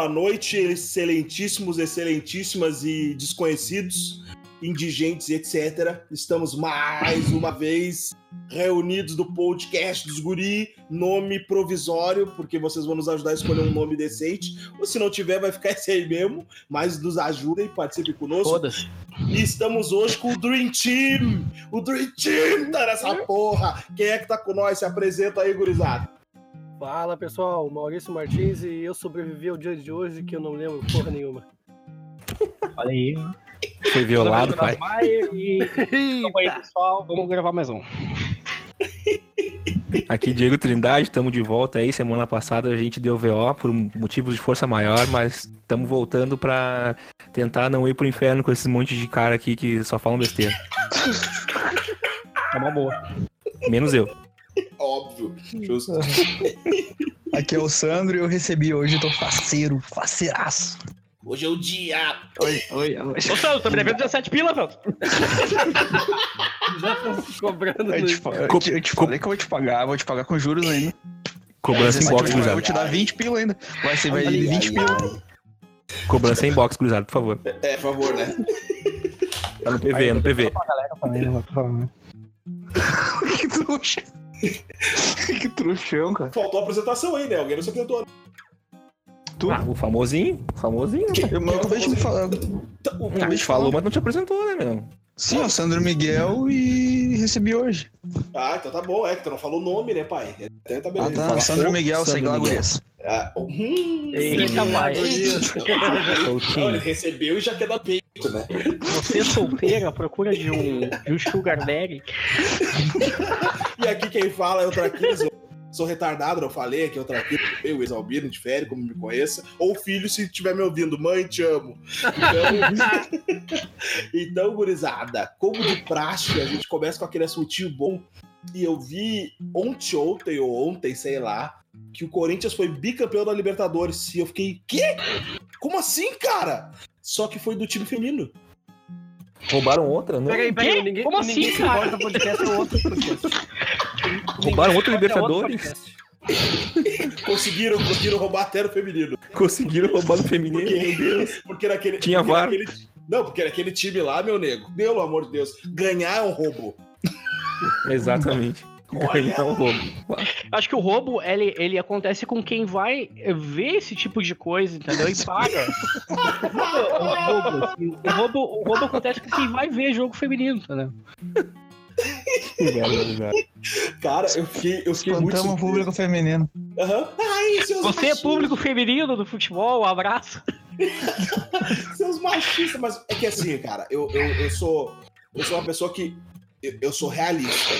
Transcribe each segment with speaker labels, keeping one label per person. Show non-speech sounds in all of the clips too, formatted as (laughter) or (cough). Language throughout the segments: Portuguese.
Speaker 1: boa noite, excelentíssimos, excelentíssimas e desconhecidos, indigentes, etc. Estamos mais uma vez reunidos do podcast dos Guri, nome provisório, porque vocês vão nos ajudar a escolher um nome decente. Ou se não tiver, vai ficar (laughs) esse aí mesmo. Mas nos ajudem, participem conosco.
Speaker 2: Foda-se.
Speaker 1: E estamos hoje com o Dream Team. O Dream Team tá nessa porra. Quem é que tá com nós? Se apresenta aí, gurizada.
Speaker 3: Fala pessoal, Maurício Martins e eu sobrevivi ao dia de hoje que eu não lembro porra nenhuma.
Speaker 2: Olha aí.
Speaker 4: Foi violado, pai.
Speaker 2: E... (laughs) Aí, pessoal, vamos gravar mais um.
Speaker 4: Aqui Diego Trindade, estamos de volta aí. Semana passada a gente deu VO por motivos de força maior, mas estamos voltando para tentar não ir pro inferno com esses monte de cara aqui que só falam besteira.
Speaker 2: É uma boa.
Speaker 4: Menos eu. (laughs)
Speaker 1: Óbvio. Justo. (laughs)
Speaker 5: Aqui é o Sandro e eu recebi hoje, tô faceiro, faceiraço.
Speaker 1: Hoje é o dia.
Speaker 5: Oi, oi, oi.
Speaker 2: Ô, Sandro, tô me devendo 17 pila, velho. (laughs)
Speaker 3: Já tô cobrando
Speaker 5: Eu te, eu te- eu te falei que eu vou te pagar, vou te pagar com juros ainda.
Speaker 4: Cobrança em box,
Speaker 5: eu vou te dar 20 pila ainda. Vai ser, vai
Speaker 1: Ai,
Speaker 5: 20
Speaker 1: ai,
Speaker 5: pila.
Speaker 4: Cobrança em box, gurizada, por favor.
Speaker 1: É, por favor, né?
Speaker 4: Tá no PV, é no PV.
Speaker 5: que trouxa. (laughs) que trouxão, cara.
Speaker 1: Faltou a apresentação aí, né? Alguém não se apresentou.
Speaker 5: Tu,
Speaker 4: Ah, o famosinho, famosinho.
Speaker 5: eu, eu acabei de falar.
Speaker 1: Então,
Speaker 4: A gente falou, mas não te apresentou, né, meu?
Speaker 5: Sim, o Sandro Miguel e recebi hoje.
Speaker 1: Ah, então tá bom. É que tu não falou o nome, né, pai? Até tá
Speaker 5: Ah,
Speaker 1: beleza.
Speaker 5: tá.
Speaker 1: Fala,
Speaker 5: Sandro Miguel,
Speaker 4: Miguel.
Speaker 5: gurias.
Speaker 1: Ah, hum,
Speaker 2: Eita.
Speaker 1: Não, (laughs) ele recebeu e já quer dar né?
Speaker 2: Você solteira à procura de um, de um sugar daddy.
Speaker 1: E aqui quem fala é o Traquinas. Eu sou retardado, eu falei aqui é o Traquinas, eu, ex-albino, de férias, como me conheça. Ou filho, se estiver me ouvindo. Mãe, te amo. Então, (laughs) então, gurizada, como de praxe, a gente começa com aquele assuntinho bom. E eu vi ontem, ontem ou ontem, sei lá, que o Corinthians foi bicampeão da Libertadores. E eu fiquei, quê? Como assim, cara? Só que foi do time feminino.
Speaker 4: Roubaram outra, não?
Speaker 3: Peraí, peraí, ninguém,
Speaker 2: Como assim,
Speaker 3: ninguém se
Speaker 2: cara?
Speaker 3: podcast é outro podcast. (laughs)
Speaker 4: Roubaram outro
Speaker 3: é outro
Speaker 4: Libertadores? (laughs)
Speaker 1: Conseguiram, conseguiram roubar até no feminino.
Speaker 4: Conseguiram roubar no feminino, meu Deus. (laughs)
Speaker 1: Porque naquele.
Speaker 4: Tinha
Speaker 1: porque
Speaker 4: VAR.
Speaker 1: naquele- não, porque naquele time lá, meu nego, pelo amor de Deus, ganhar é um roubo.
Speaker 4: Exatamente.
Speaker 1: Olha.
Speaker 4: Ganhar um roubo. (laughs)
Speaker 2: Acho que o roubo, ele, ele acontece com quem vai ver esse tipo de coisa, entendeu? E paga. (laughs) o, roubo, o, roubo, o roubo acontece com quem vai ver jogo feminino, entendeu?
Speaker 1: Cara, eu fiquei, eu fiquei muito. Surpreso.
Speaker 5: público feminino.
Speaker 1: Aham. Ai,
Speaker 2: Você é público feminino do futebol, um abraço. (laughs)
Speaker 1: Seus machistas, mas é que assim, cara, eu, eu, eu sou. Eu sou uma pessoa que. Eu, eu sou realista.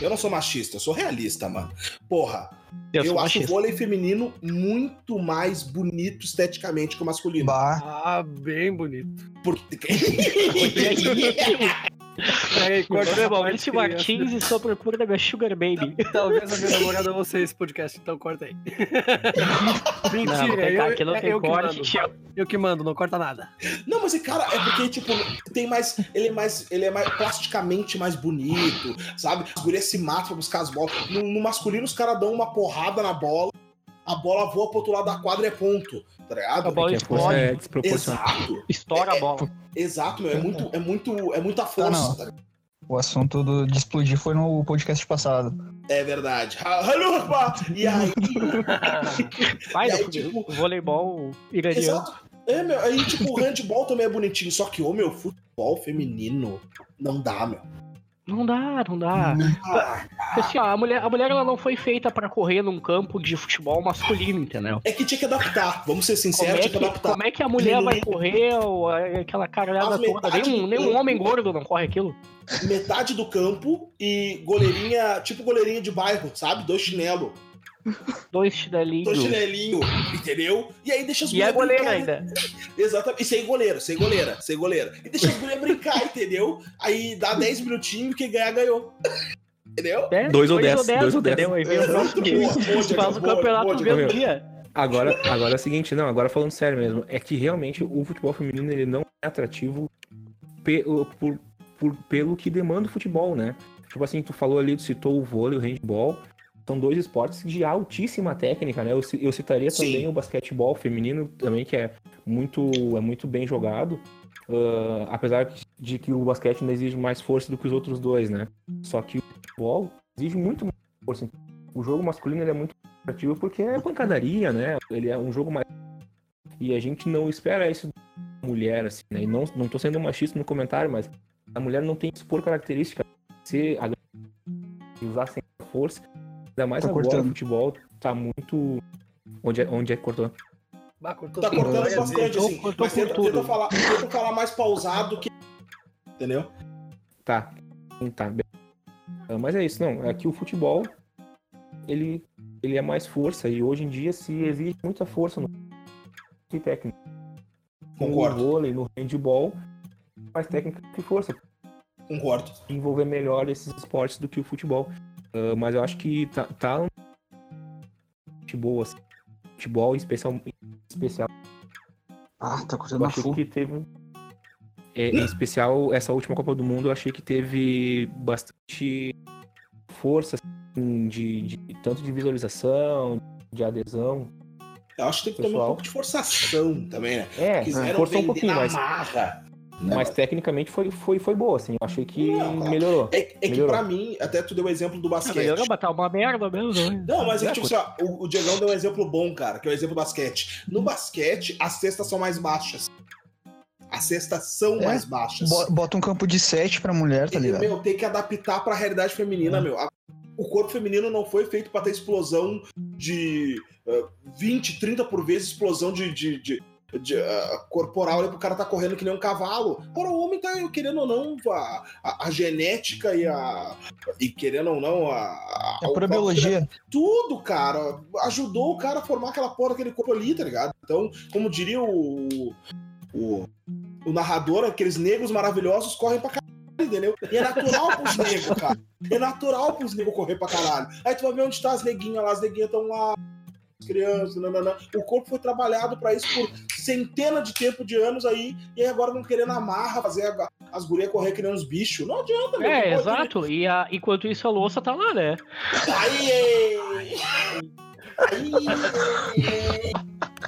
Speaker 1: Eu não sou machista, eu sou realista, mano. Porra, eu,
Speaker 2: sou
Speaker 1: acho o vôlei feminino muito mais bonito esteticamente que o masculino.
Speaker 5: Bah.
Speaker 3: Ah, bem bonito.
Speaker 1: Porque. (laughs) (laughs)
Speaker 3: Peraí, (laughs)
Speaker 2: é
Speaker 3: que eu-
Speaker 2: Martins e sou à procura da minha Sugar Baby.
Speaker 3: Talvez a minha (laughs) namorada ouça esse podcast, então corta aí. (laughs)
Speaker 2: Não,
Speaker 3: Mentira, eu,
Speaker 2: não
Speaker 3: é
Speaker 2: tem
Speaker 3: eu que
Speaker 2: corte.
Speaker 3: mando.
Speaker 2: tio.
Speaker 3: Eu que mando, não corta nada.
Speaker 1: Não, mas cara, é porque, tipo, tem mais. Ele é mais. Ele é mais plasticamente mais bonito, sabe? As gurias se matam pra buscar as bolas. No, no masculino, os caras dão uma porrada na bola, a bola voa pro outro lado da quadra e é ponto. Tá ligado?
Speaker 2: A bola
Speaker 4: força
Speaker 2: explode,
Speaker 4: é.
Speaker 1: Exato,
Speaker 2: estoura a bola.
Speaker 1: exato, meu. É muito, é muito, é muita força.
Speaker 5: não.
Speaker 1: tá ligado?
Speaker 5: O assunto do- de explodir foi no podcast passado.
Speaker 1: É verdade. E aí. (laughs)
Speaker 2: Vai,
Speaker 1: E aí, tipo,
Speaker 2: voleibol iraniano.
Speaker 1: Exato. É, meu. Aí, tipo, o handball também é bonitinho. Só que, ô, meu, futebol feminino não dá, meu.
Speaker 2: Não dá, não dá.
Speaker 1: Ah,
Speaker 2: Assim, ó, a mulher, a mulher ela não foi feita pra correr num campo de futebol masculino, entendeu?
Speaker 1: é que tinha que adaptar. Vamos ser
Speaker 2: Como
Speaker 1: sinceros,
Speaker 2: é,
Speaker 1: tinha que
Speaker 2: que,
Speaker 1: adaptar.
Speaker 2: como é que a mulher vai correr ou aquela caralhada toda?
Speaker 1: metade
Speaker 2: Nem um,
Speaker 1: do
Speaker 2: nem um
Speaker 1: campo.
Speaker 2: homem gordo não corre aquilo.
Speaker 1: metade do campo e goleirinha, tipo goleirinha de bairro, sabe? Dois chinelos,
Speaker 2: Dois chinelinhos.
Speaker 1: dois chinelinhos, entendeu? E aí deixa as
Speaker 2: E a
Speaker 1: gurias
Speaker 2: goleira
Speaker 1: brincar,
Speaker 2: ainda.
Speaker 1: Exatamente. E sem goleiro, sem goleira, sem goleira. E deixa as gurias brincar, entendeu? Aí dá 10 minutinhos e quem ganhar ganhou. Entendeu?
Speaker 2: É,
Speaker 4: Dois ou dez, dois ou dez.
Speaker 2: entendeu? Aí vem o
Speaker 1: É,
Speaker 2: próximo
Speaker 1: boa,
Speaker 2: time.
Speaker 1: boa, Diego,
Speaker 2: Faz o campeonato no mesmo dia.
Speaker 4: Agora, agora é o seguinte, não, agora falando sério mesmo, é que realmente o futebol feminino ele não é atrativo pe- por, por- pelo que demanda o futebol, né? Tipo assim, tu falou ali, tu citou o vôlei, o handball, são dois esportes de altíssima técnica, né? Eu, eu citaria
Speaker 1: Sim.
Speaker 4: também o basquetebol feminino também, que é muito, é muito bem jogado. Ah, apesar de que o basquete ainda exige mais força do que os outros dois, né? Só que o futebol exige muito mais força. O jogo masculino é muito atrativo porque é pancadaria, né? Ele é um jogo mais. E a gente não espera isso da mulher, assim, né? E não, não tô sendo machista no comentário, mas a mulher não tem isso por característica de ser a usar sem força. Ainda mais
Speaker 5: Tá
Speaker 4: agora
Speaker 5: cortando.
Speaker 4: o futebol tá muito. Onde é, onde é que cortou?
Speaker 3: Bah, cortou
Speaker 1: Tá cortando bastante, assim.
Speaker 2: cortou
Speaker 1: Mas tenta,
Speaker 2: tudo.
Speaker 1: tenta falar, tenta falar mais pausado que. Entendeu?
Speaker 4: Tá. Tá, bem. Ah, Mas é isso, não. É que o futebol, ele, ele é mais força e hoje em dia se exige muita força no que técnica.
Speaker 1: Concordo.
Speaker 4: No vôlei, no handball, mais técnica que força.
Speaker 1: Concordo.
Speaker 4: Desenvolver melhor esses esportes do que o futebol. Ah, mas eu acho que tá, tá um futebol, assim. Futebol especial, especial
Speaker 5: Ah, tá cortando
Speaker 4: Eu achei que teve. é, em especial, essa última Copa do Mundo, eu achei que teve bastante força, assim, de, de- tanto de visualização, de adesão.
Speaker 1: Eu acho que tem que ter um
Speaker 4: Pessoal.
Speaker 1: pouco de forçação também, né?
Speaker 4: É,
Speaker 1: Quiseram
Speaker 4: forçou um pouquinho,
Speaker 1: na
Speaker 4: mas,
Speaker 1: marra. Né?
Speaker 4: mas tecnicamente foi, foi, foi boa, assim. Eu achei que
Speaker 1: Não, cara.
Speaker 4: melhorou.
Speaker 1: É, é que
Speaker 4: Melhorou.
Speaker 1: pra mim, até tu deu o exemplo do basquete.
Speaker 2: melhorou, tá uma merda mesmo. né?
Speaker 1: Não, mas é
Speaker 4: É,
Speaker 1: que, tipo assim, ó, o, o Diegão deu um exemplo bom, cara, que é o exemplo do basquete. No basquete, as cestas são mais baixas. As cestas são
Speaker 5: É.
Speaker 1: mais baixas.
Speaker 5: Bo- Bota um campo de 7 pra mulher, tá
Speaker 1: E,
Speaker 5: ligado?
Speaker 1: meu, tem que adaptar pra realidade feminina, meu. A- O corpo feminino não foi feito pra ter explosão de uh, 20, 30 por vez explosão de, de, de- de, uh, corporal ali pro cara tá correndo que nem um cavalo. Para o homem tá, querendo ou não, a, a- a genética e a. E querendo ou não, a. a-
Speaker 5: É
Speaker 1: o
Speaker 5: pura
Speaker 1: próprio-
Speaker 5: biologia.
Speaker 1: Tudo, cara. Ajudou o cara a formar aquela porra daquele corpo ali, tá ligado? Então, como diria o. O, o narrador, aqueles negros maravilhosos correm pra caralho, entendeu? E é natural pros (laughs) negros, cara. É natural pros negros correr pra caralho. Aí tu vai ver onde tá as neguinhas lá, as neguinhas estão lá, crianças, nananã. O corpo foi trabalhado pra isso por centenas de tempo de anos aí, e agora vão querendo amarra, fazer a- as gurias correr que nem uns bichos. Não adianta, meu.
Speaker 2: É, exato. E a, enquanto isso a louça tá lá, né?
Speaker 1: Aí! Aí!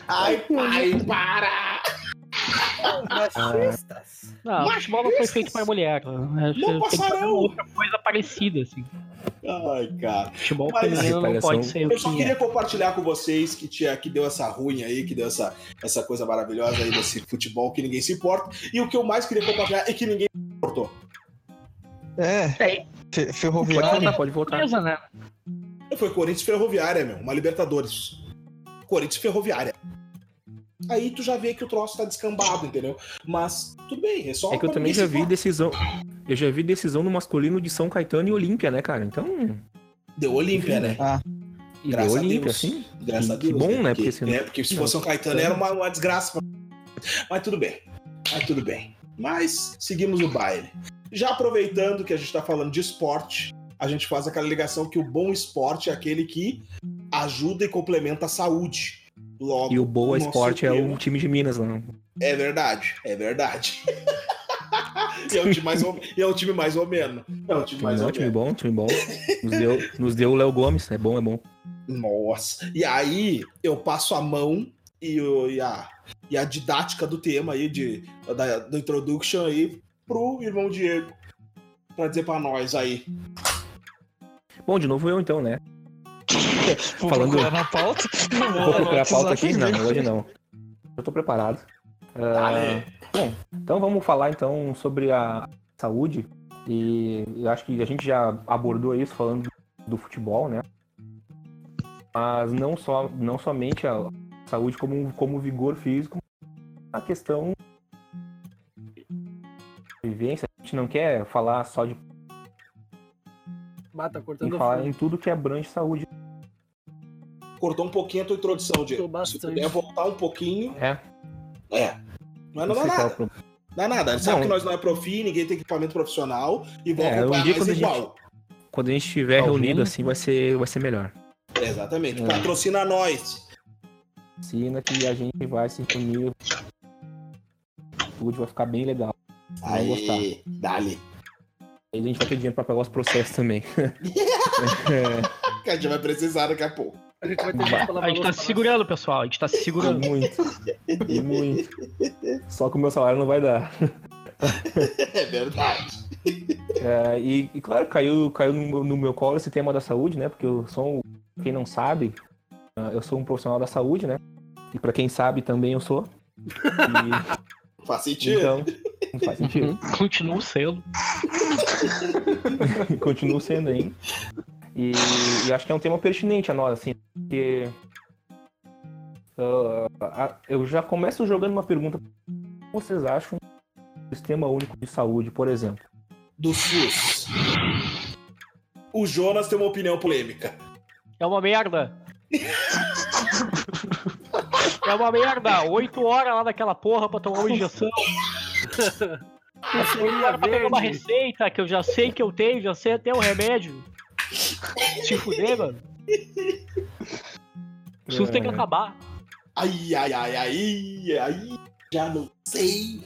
Speaker 1: Ai, pai, para!
Speaker 3: Machistas.
Speaker 2: Não, o futebol não foi feito pra mulher. né?
Speaker 1: Não passarão.
Speaker 2: outra coisa parecida, assim.
Speaker 1: Ai, cara.
Speaker 2: Futebol
Speaker 1: Mas
Speaker 2: não pode ser
Speaker 1: Eu só
Speaker 2: que é.
Speaker 1: queria compartilhar com vocês que, tinha, que deu essa ruim aí, que deu essa, essa coisa maravilhosa aí desse futebol que ninguém se importa. E o que eu mais queria compartilhar é que ninguém se importou.
Speaker 5: É,
Speaker 2: É,
Speaker 5: fe-
Speaker 4: Pode voltar, pode voltar.
Speaker 2: beleza, né?
Speaker 1: Foi Corinthians Ferroviária, meu. Uma Libertadores. Corinthians Ferroviária. Aí tu já vê que o troço tá descambado, entendeu? Mas tudo bem, é só.
Speaker 4: É que eu também já vi decisão. Eu já vi decisão no masculino de São Caetano e Olímpia, né, cara? Então.
Speaker 1: Deu Olímpia, né?
Speaker 5: Ah,
Speaker 4: E
Speaker 1: Graças
Speaker 4: deu
Speaker 1: a
Speaker 4: Olímpia,
Speaker 1: Deus.
Speaker 4: assim.
Speaker 1: Graças a
Speaker 4: Que
Speaker 1: Deus.
Speaker 4: bom, né?
Speaker 1: Porque,
Speaker 4: Porque senão-
Speaker 1: né? Porque se fosse São Caetano era uma, uma desgraça. pra- Mas tudo bem. Mas tudo bem. Mas seguimos o baile. Já aproveitando que a gente tá falando de esporte, a gente faz aquela ligação que o bom esporte é aquele que ajuda e complementa a saúde. Logo,
Speaker 4: E o Boa Esporte é o time de Minas lá.
Speaker 1: É verdade, é verdade. (laughs) e, é um time mais ou... e é um time mais ou menos. É um time
Speaker 4: Time,
Speaker 1: mais
Speaker 4: não,
Speaker 1: ou
Speaker 4: time
Speaker 1: menos.
Speaker 4: bom, time bom. Nos deu, nos deu o Léo Gomes, é bom, é bom.
Speaker 1: Nossa. E aí eu passo a mão e, o- e a, e a didática do tema aí, de, da, do introduction aí, pro irmão Diego. Pra dizer pra nós aí.
Speaker 4: Bom, de novo eu então, né?
Speaker 5: Vou
Speaker 4: Falando-
Speaker 5: procurar na pauta. (laughs)
Speaker 4: Vou procurar a pauta aqui? Não, hoje não. Eu tô preparado. Ah,
Speaker 1: Dale.
Speaker 4: bom, então vamos falar então sobre a saúde. E eu acho que a gente já abordou isso falando do futebol, né? Mas não, só, não somente a saúde como, como vigor físico, a questão de vivência. A gente não quer falar só de
Speaker 3: Mata,
Speaker 4: tem
Speaker 3: cortando
Speaker 4: que falar em tudo que abrange saúde.
Speaker 1: Cortou um pouquinho a tua introdução, Diego. Se puder voltar um pouquinho.
Speaker 4: É,
Speaker 1: É. Não é,
Speaker 4: não
Speaker 1: dá
Speaker 4: qual é o
Speaker 1: nada.
Speaker 4: problema.
Speaker 1: Não é nada. Ele sabe que nós não é profi, ninguém tem equipamento profissional e vão
Speaker 4: É, um dia quando a gente-
Speaker 1: igual.
Speaker 4: Quando a gente estiver reunido assim, vai ser, vai ser melhor.
Speaker 1: Exatamente.
Speaker 4: É.
Speaker 1: Patrocina nós.
Speaker 4: Ensina que a gente vai se reunir. Tudo vai ficar bem legal. Vai gostar.
Speaker 1: Aí, dali.
Speaker 4: Aí a gente vai ter dinheiro pra pagar os processos também. (laughs) (laughs) É,
Speaker 1: Que a gente vai precisar daqui a pouco.
Speaker 3: A gente vai ter pra lavar
Speaker 2: A gente tá se segurando, pessoal. A gente tá se segurando.
Speaker 4: Muito. Muito. Só que o meu salário não vai dar.
Speaker 1: É verdade.
Speaker 4: É, e, e, claro, caiu, caiu no, no meu colo esse tema da saúde, né? Porque eu sou, um- quem não sabe, ah, eu sou um profissional da saúde, né? E pra quem sabe também eu sou. E,
Speaker 1: Faz sentido.
Speaker 4: então, não faz sentido.
Speaker 2: Continuo (laughs) sendo.
Speaker 4: Continuo sendo ainda. E, e acho que é um tema pertinente a nós, assim, porque ah, a- eu já começo jogando uma pergunta. O que vocês acham do sistema único de saúde, por exemplo?
Speaker 1: Do SUS. O Jonas tem uma opinião polêmica.
Speaker 2: É uma merda. É uma merda. Oito horas lá naquela porra pra tomar uma injeção. (laughs) Oito horas pra pegar uma receita que eu já sei que eu tenho, já sei até o remédio. Se fuder, mano. O SUS tem que
Speaker 4: É.
Speaker 2: acabar.
Speaker 1: Ai, ai, ai, ai, ai. Já não sei.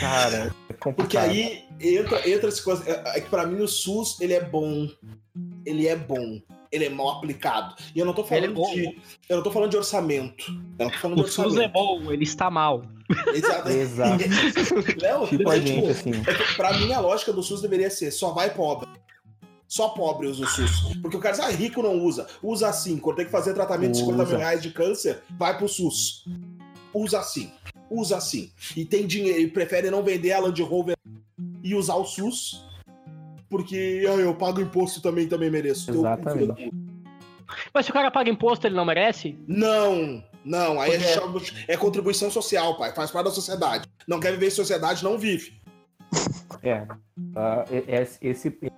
Speaker 4: Cara, é complicado.
Speaker 1: Porque aí entra, entra essa coisa. É é que pra mim o SUS, ele é bom. Ele é bom. Ele é mal aplicado. E eu não tô
Speaker 2: Ele é
Speaker 1: falando
Speaker 2: bom.
Speaker 1: de. Eu não tô falando de orçamento. Eu não tô falando de
Speaker 2: O SUS
Speaker 1: orçamento.
Speaker 2: é bom, ele está mal.
Speaker 1: Exato.
Speaker 4: Exato. (laughs)
Speaker 1: Não,
Speaker 4: Tipo
Speaker 1: mas
Speaker 4: a
Speaker 1: é,
Speaker 4: gente,
Speaker 1: tipo,
Speaker 4: assim.
Speaker 1: é pra mim a lógica do SUS deveria ser só vai pobre. Só pobre usa o SUS. Porque o cara diz, ah, rico não usa. Usa assim. Quando tem que fazer tratamento de 50 mil reais de câncer, vai pro SUS. Usa assim. Usa assim. E tem dinheiro. E prefere não vender a Land Rover e usar o SUS. Porque ah, eu pago imposto também, também mereço.
Speaker 4: Exatamente.
Speaker 2: Mas se o cara paga imposto, ele não merece?
Speaker 1: Não, não. Aí
Speaker 2: É.
Speaker 1: chama- é contribuição social, pai. Faz parte da sociedade. Não quer viver em sociedade, não vive.
Speaker 4: É. e- esse, esse- é,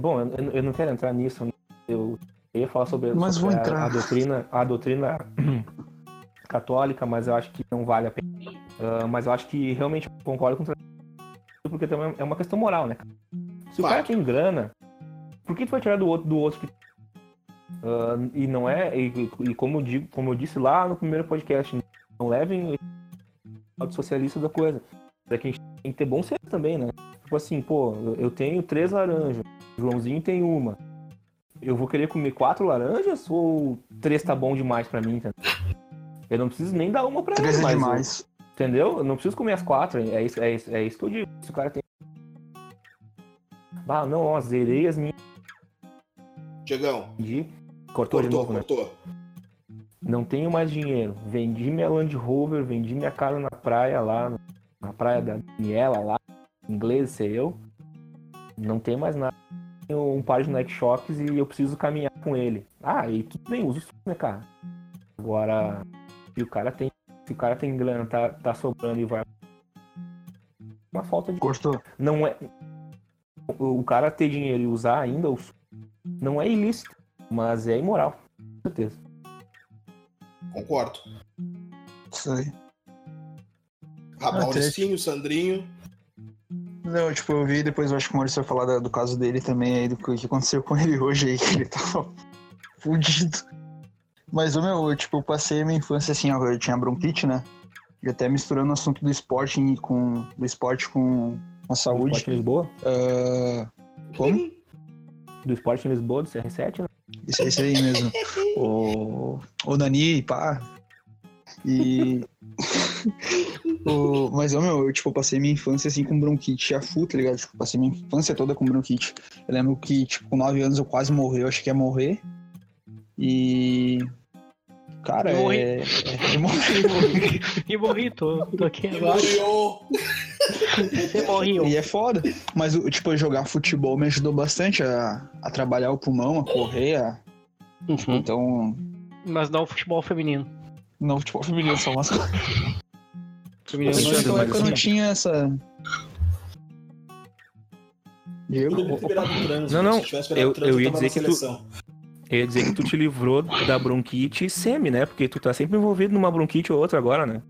Speaker 4: Bom, eu, eu não quero entrar nisso. né? Eu, eu ia falar sobre,
Speaker 5: Mas
Speaker 4: sobre
Speaker 5: vou
Speaker 4: a,
Speaker 5: entrar.
Speaker 4: a doutrina, a doutrina (clears throat) católica, mas eu acho que não vale a pena. Ah, mas eu acho que realmente concordo com o porque também é uma questão moral, né? Se o cara tem grana, por que tu vai tirar do outro do outro que Ah, e não é e, e como eu digo, como eu disse lá no primeiro podcast, não levem o lado socialista da coisa. É que a gente tem que ter bom senso também, né? Tipo assim, pô, eu- tenho três laranjas, o Joãozinho tem uma. Eu vou querer comer quatro laranjas ou três tá bom demais pra mim, entendeu? Eu não preciso nem dar uma pra
Speaker 5: Três
Speaker 4: ele,
Speaker 5: é
Speaker 4: mas eu-
Speaker 5: demais.
Speaker 4: Entendeu? Eu não preciso comer as quatro. É isso, é isso, é isso que eu digo. Se o cara tem. Ah, não, ó, zerei as minhas.
Speaker 1: Diegão,
Speaker 4: de- Cortou, de
Speaker 1: cortou,
Speaker 4: novo, né?
Speaker 1: cortou.
Speaker 4: Não tenho mais dinheiro. Vendi minha Land Rover, vendi minha casa na praia lá, na praia da Daniela lá. Inglês, sei eu. Não tem mais nada. Tenho um par de Nike Shocks e eu preciso caminhar com ele. Ah, e tudo bem, usa o SUS, né, cara? Agora, se o cara tem. Se o cara tem grana, tá, tá sobrando e vai. Uma falta de
Speaker 5: Cortou.
Speaker 4: não é o o cara ter dinheiro e usar ainda o não é ilícito, mas é imoral, com certeza.
Speaker 1: Concordo.
Speaker 5: Isso aí.
Speaker 1: Ah,
Speaker 5: Ah,
Speaker 1: Mauricinho, Sandrinho.
Speaker 5: Não, tipo, eu vi depois, eu acho que o Maurício vai falar da- do caso dele também, aí, do que aconteceu com ele hoje aí, que ele tava (laughs) fudido. Mas, ô, meu, eu, tipo, passei a minha infância assim, ó, eu tinha bronquite, né? E até misturando o assunto do esporte com, do esporte com a saúde.
Speaker 4: Esporte em Lisboa,
Speaker 5: Ah, como?
Speaker 4: do esporte em Lisboa, do CR7, né?
Speaker 5: Isso, isso aí mesmo. (laughs) o, o Nani, pá. E. (laughs) o, mas, meu, eu, tipo, passei minha infância assim com bronquite a full, tá ligado? Tipo, passei minha infância toda com bronquite. Eu lembro que, tipo, com 9 anos eu quase morri, eu achei que ia morrer. E. Cara,
Speaker 2: Eu morri.
Speaker 5: é. é eu (laughs) morri.
Speaker 2: E morri, tô, tô aqui agora. Você morreu.
Speaker 5: E é foda. Mas, tipo, jogar futebol me ajudou bastante a, a trabalhar o pulmão, a correr. a-
Speaker 2: Uhum.
Speaker 5: Então,
Speaker 2: Mas não o futebol feminino.
Speaker 5: não futebol feminino, só umas naquela época não tinha essa.
Speaker 1: Trânsito.
Speaker 4: Não, não,
Speaker 1: tivesse virado
Speaker 4: eu- eu ia dizer que tu-. Eu ia dizer que tu te livrou da bronquite semi, né? Porque tu tá sempre envolvido numa bronquite ou outra agora, né?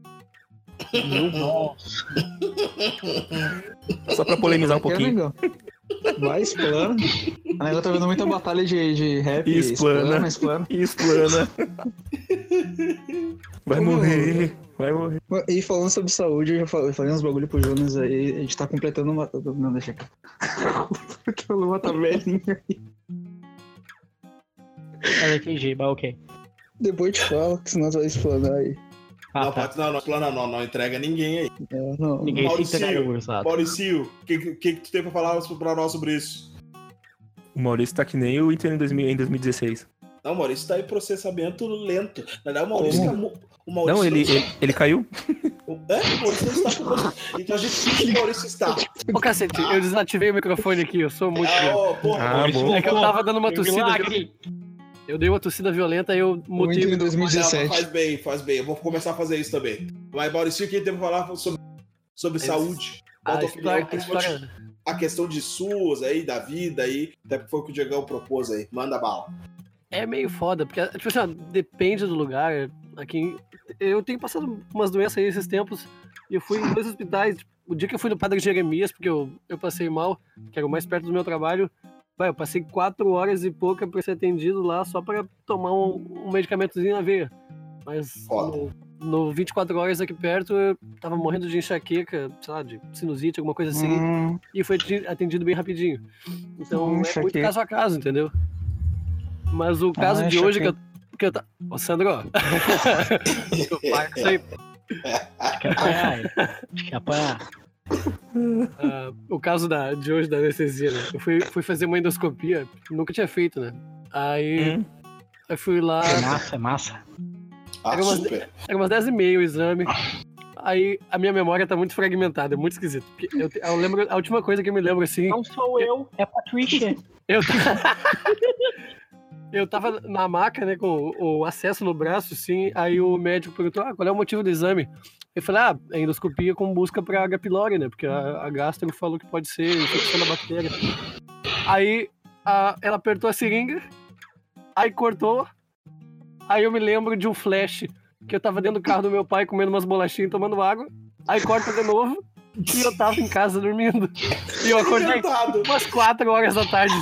Speaker 4: Só pra polemizar um pouquinho.
Speaker 5: Vai, explana. A negócio tá vendo muita batalha de, de rap.
Speaker 4: Explana.
Speaker 5: explana.
Speaker 4: Explana. Vai
Speaker 5: Ô, meu,
Speaker 4: morrer, vai morrer.
Speaker 5: E falando sobre saúde, eu já falei, uns bagulho pro Jonas aí. A gente tá completando uma. Não, deixa aqui. (laughs) Porque o Luma tá velhinho aí.
Speaker 2: Eu não entendi, mas ok.
Speaker 5: Depois eu te falo, que senão tu vai explanar aí.
Speaker 2: Ah,
Speaker 1: não,
Speaker 2: tá.
Speaker 1: pode, não, não, plana não, não entrega ninguém aí.
Speaker 5: É, não,
Speaker 2: Ninguém
Speaker 1: Maurício.
Speaker 2: se entrega, gurizada.
Speaker 1: Mauricio, o que, que, que tu tem pra falar pra nós sobre isso?
Speaker 4: O Maurício tá que nem o Inter em, 2000 em 2016.
Speaker 1: Não, o Maurício tá em processamento lento. Na verdade, o Maurício.
Speaker 5: Como?
Speaker 1: tá mu- o Maurício
Speaker 4: Não, ele, ele, ele caiu. (laughs)
Speaker 1: É, o Maurício não está com. Então a gente finge que o Maurício está.
Speaker 3: Ô, cacete, eu desativei o microfone aqui, eu sou muito.
Speaker 1: Ah, ó, porra,
Speaker 4: Ah,
Speaker 1: Maurício.
Speaker 4: bom.
Speaker 3: É que eu tava dando uma tossida. Eu dei uma tossida violenta e eu mutei.
Speaker 5: Em
Speaker 3: o
Speaker 1: Não,
Speaker 5: 2017.
Speaker 1: faz bem, faz bem. Eu vou começar a fazer isso também. Mas, Maurício, o que tem pra falar sobre, sobre
Speaker 3: Esse-
Speaker 1: saúde?
Speaker 3: A história, a história,
Speaker 1: A questão de SUS aí, da vida aí. Até que foi o que o Diegão propôs aí. Manda bala.
Speaker 3: É meio foda, porque, tipo assim, ó, depende do lugar. Aqui, eu tenho passado umas doenças aí esses tempos, e eu fui em dois hospitais. Tipo, O dia que eu fui no Padre Jeremias, porque eu, eu passei mal, que era o mais perto do meu trabalho, vai, eu passei quatro horas e pouca pra ser atendido lá só pra tomar um, um medicamentozinho na veia. Mas no, no 24 horas aqui perto, eu tava morrendo de enxaqueca, sei lá, de sinusite, alguma coisa assim,
Speaker 5: Hum,
Speaker 3: e foi atendido bem rapidinho. Então
Speaker 5: Hum,
Speaker 3: é muito caso a caso, entendeu? Mas o caso
Speaker 5: Ah,
Speaker 3: de hoje que eu, que eu tá. Ô, Sandro, isso aí.
Speaker 2: Quer apanhar? hein? Quer apanhar?
Speaker 3: Ah, o caso da, de hoje da anestesia, né? Eu fui, fui fazer uma endoscopia, nunca tinha feito, né? Aí
Speaker 4: Hum.
Speaker 3: eu fui lá,
Speaker 2: É massa, é massa.
Speaker 1: Ah,
Speaker 3: Era umas-
Speaker 1: super.
Speaker 3: era umas 10 e meia o exame. Aí a minha memória tá muito fragmentada, é muito esquisito. Eu, eu lembro, a última coisa que eu me lembro assim.
Speaker 2: Não sou eu, é Patricia.
Speaker 3: Eu, (laughs) ta- eu tava na maca, né, com o, acesso no braço, sim. Aí o médico perguntou: ah, qual é o motivo do exame? Eu falei: ah, é endoscopia com busca pra H. pylori, né? Porque a, a gastro falou que pode ser infecção da bactéria. Aí a- ela apertou a seringa, aí cortou. Aí eu me lembro de um flash que eu tava dentro do carro do meu pai comendo umas bolachinhas e tomando água. Aí corta de novo e eu tava em casa dormindo. E eu acordei
Speaker 1: Inventado.
Speaker 3: umas 4 horas da tarde.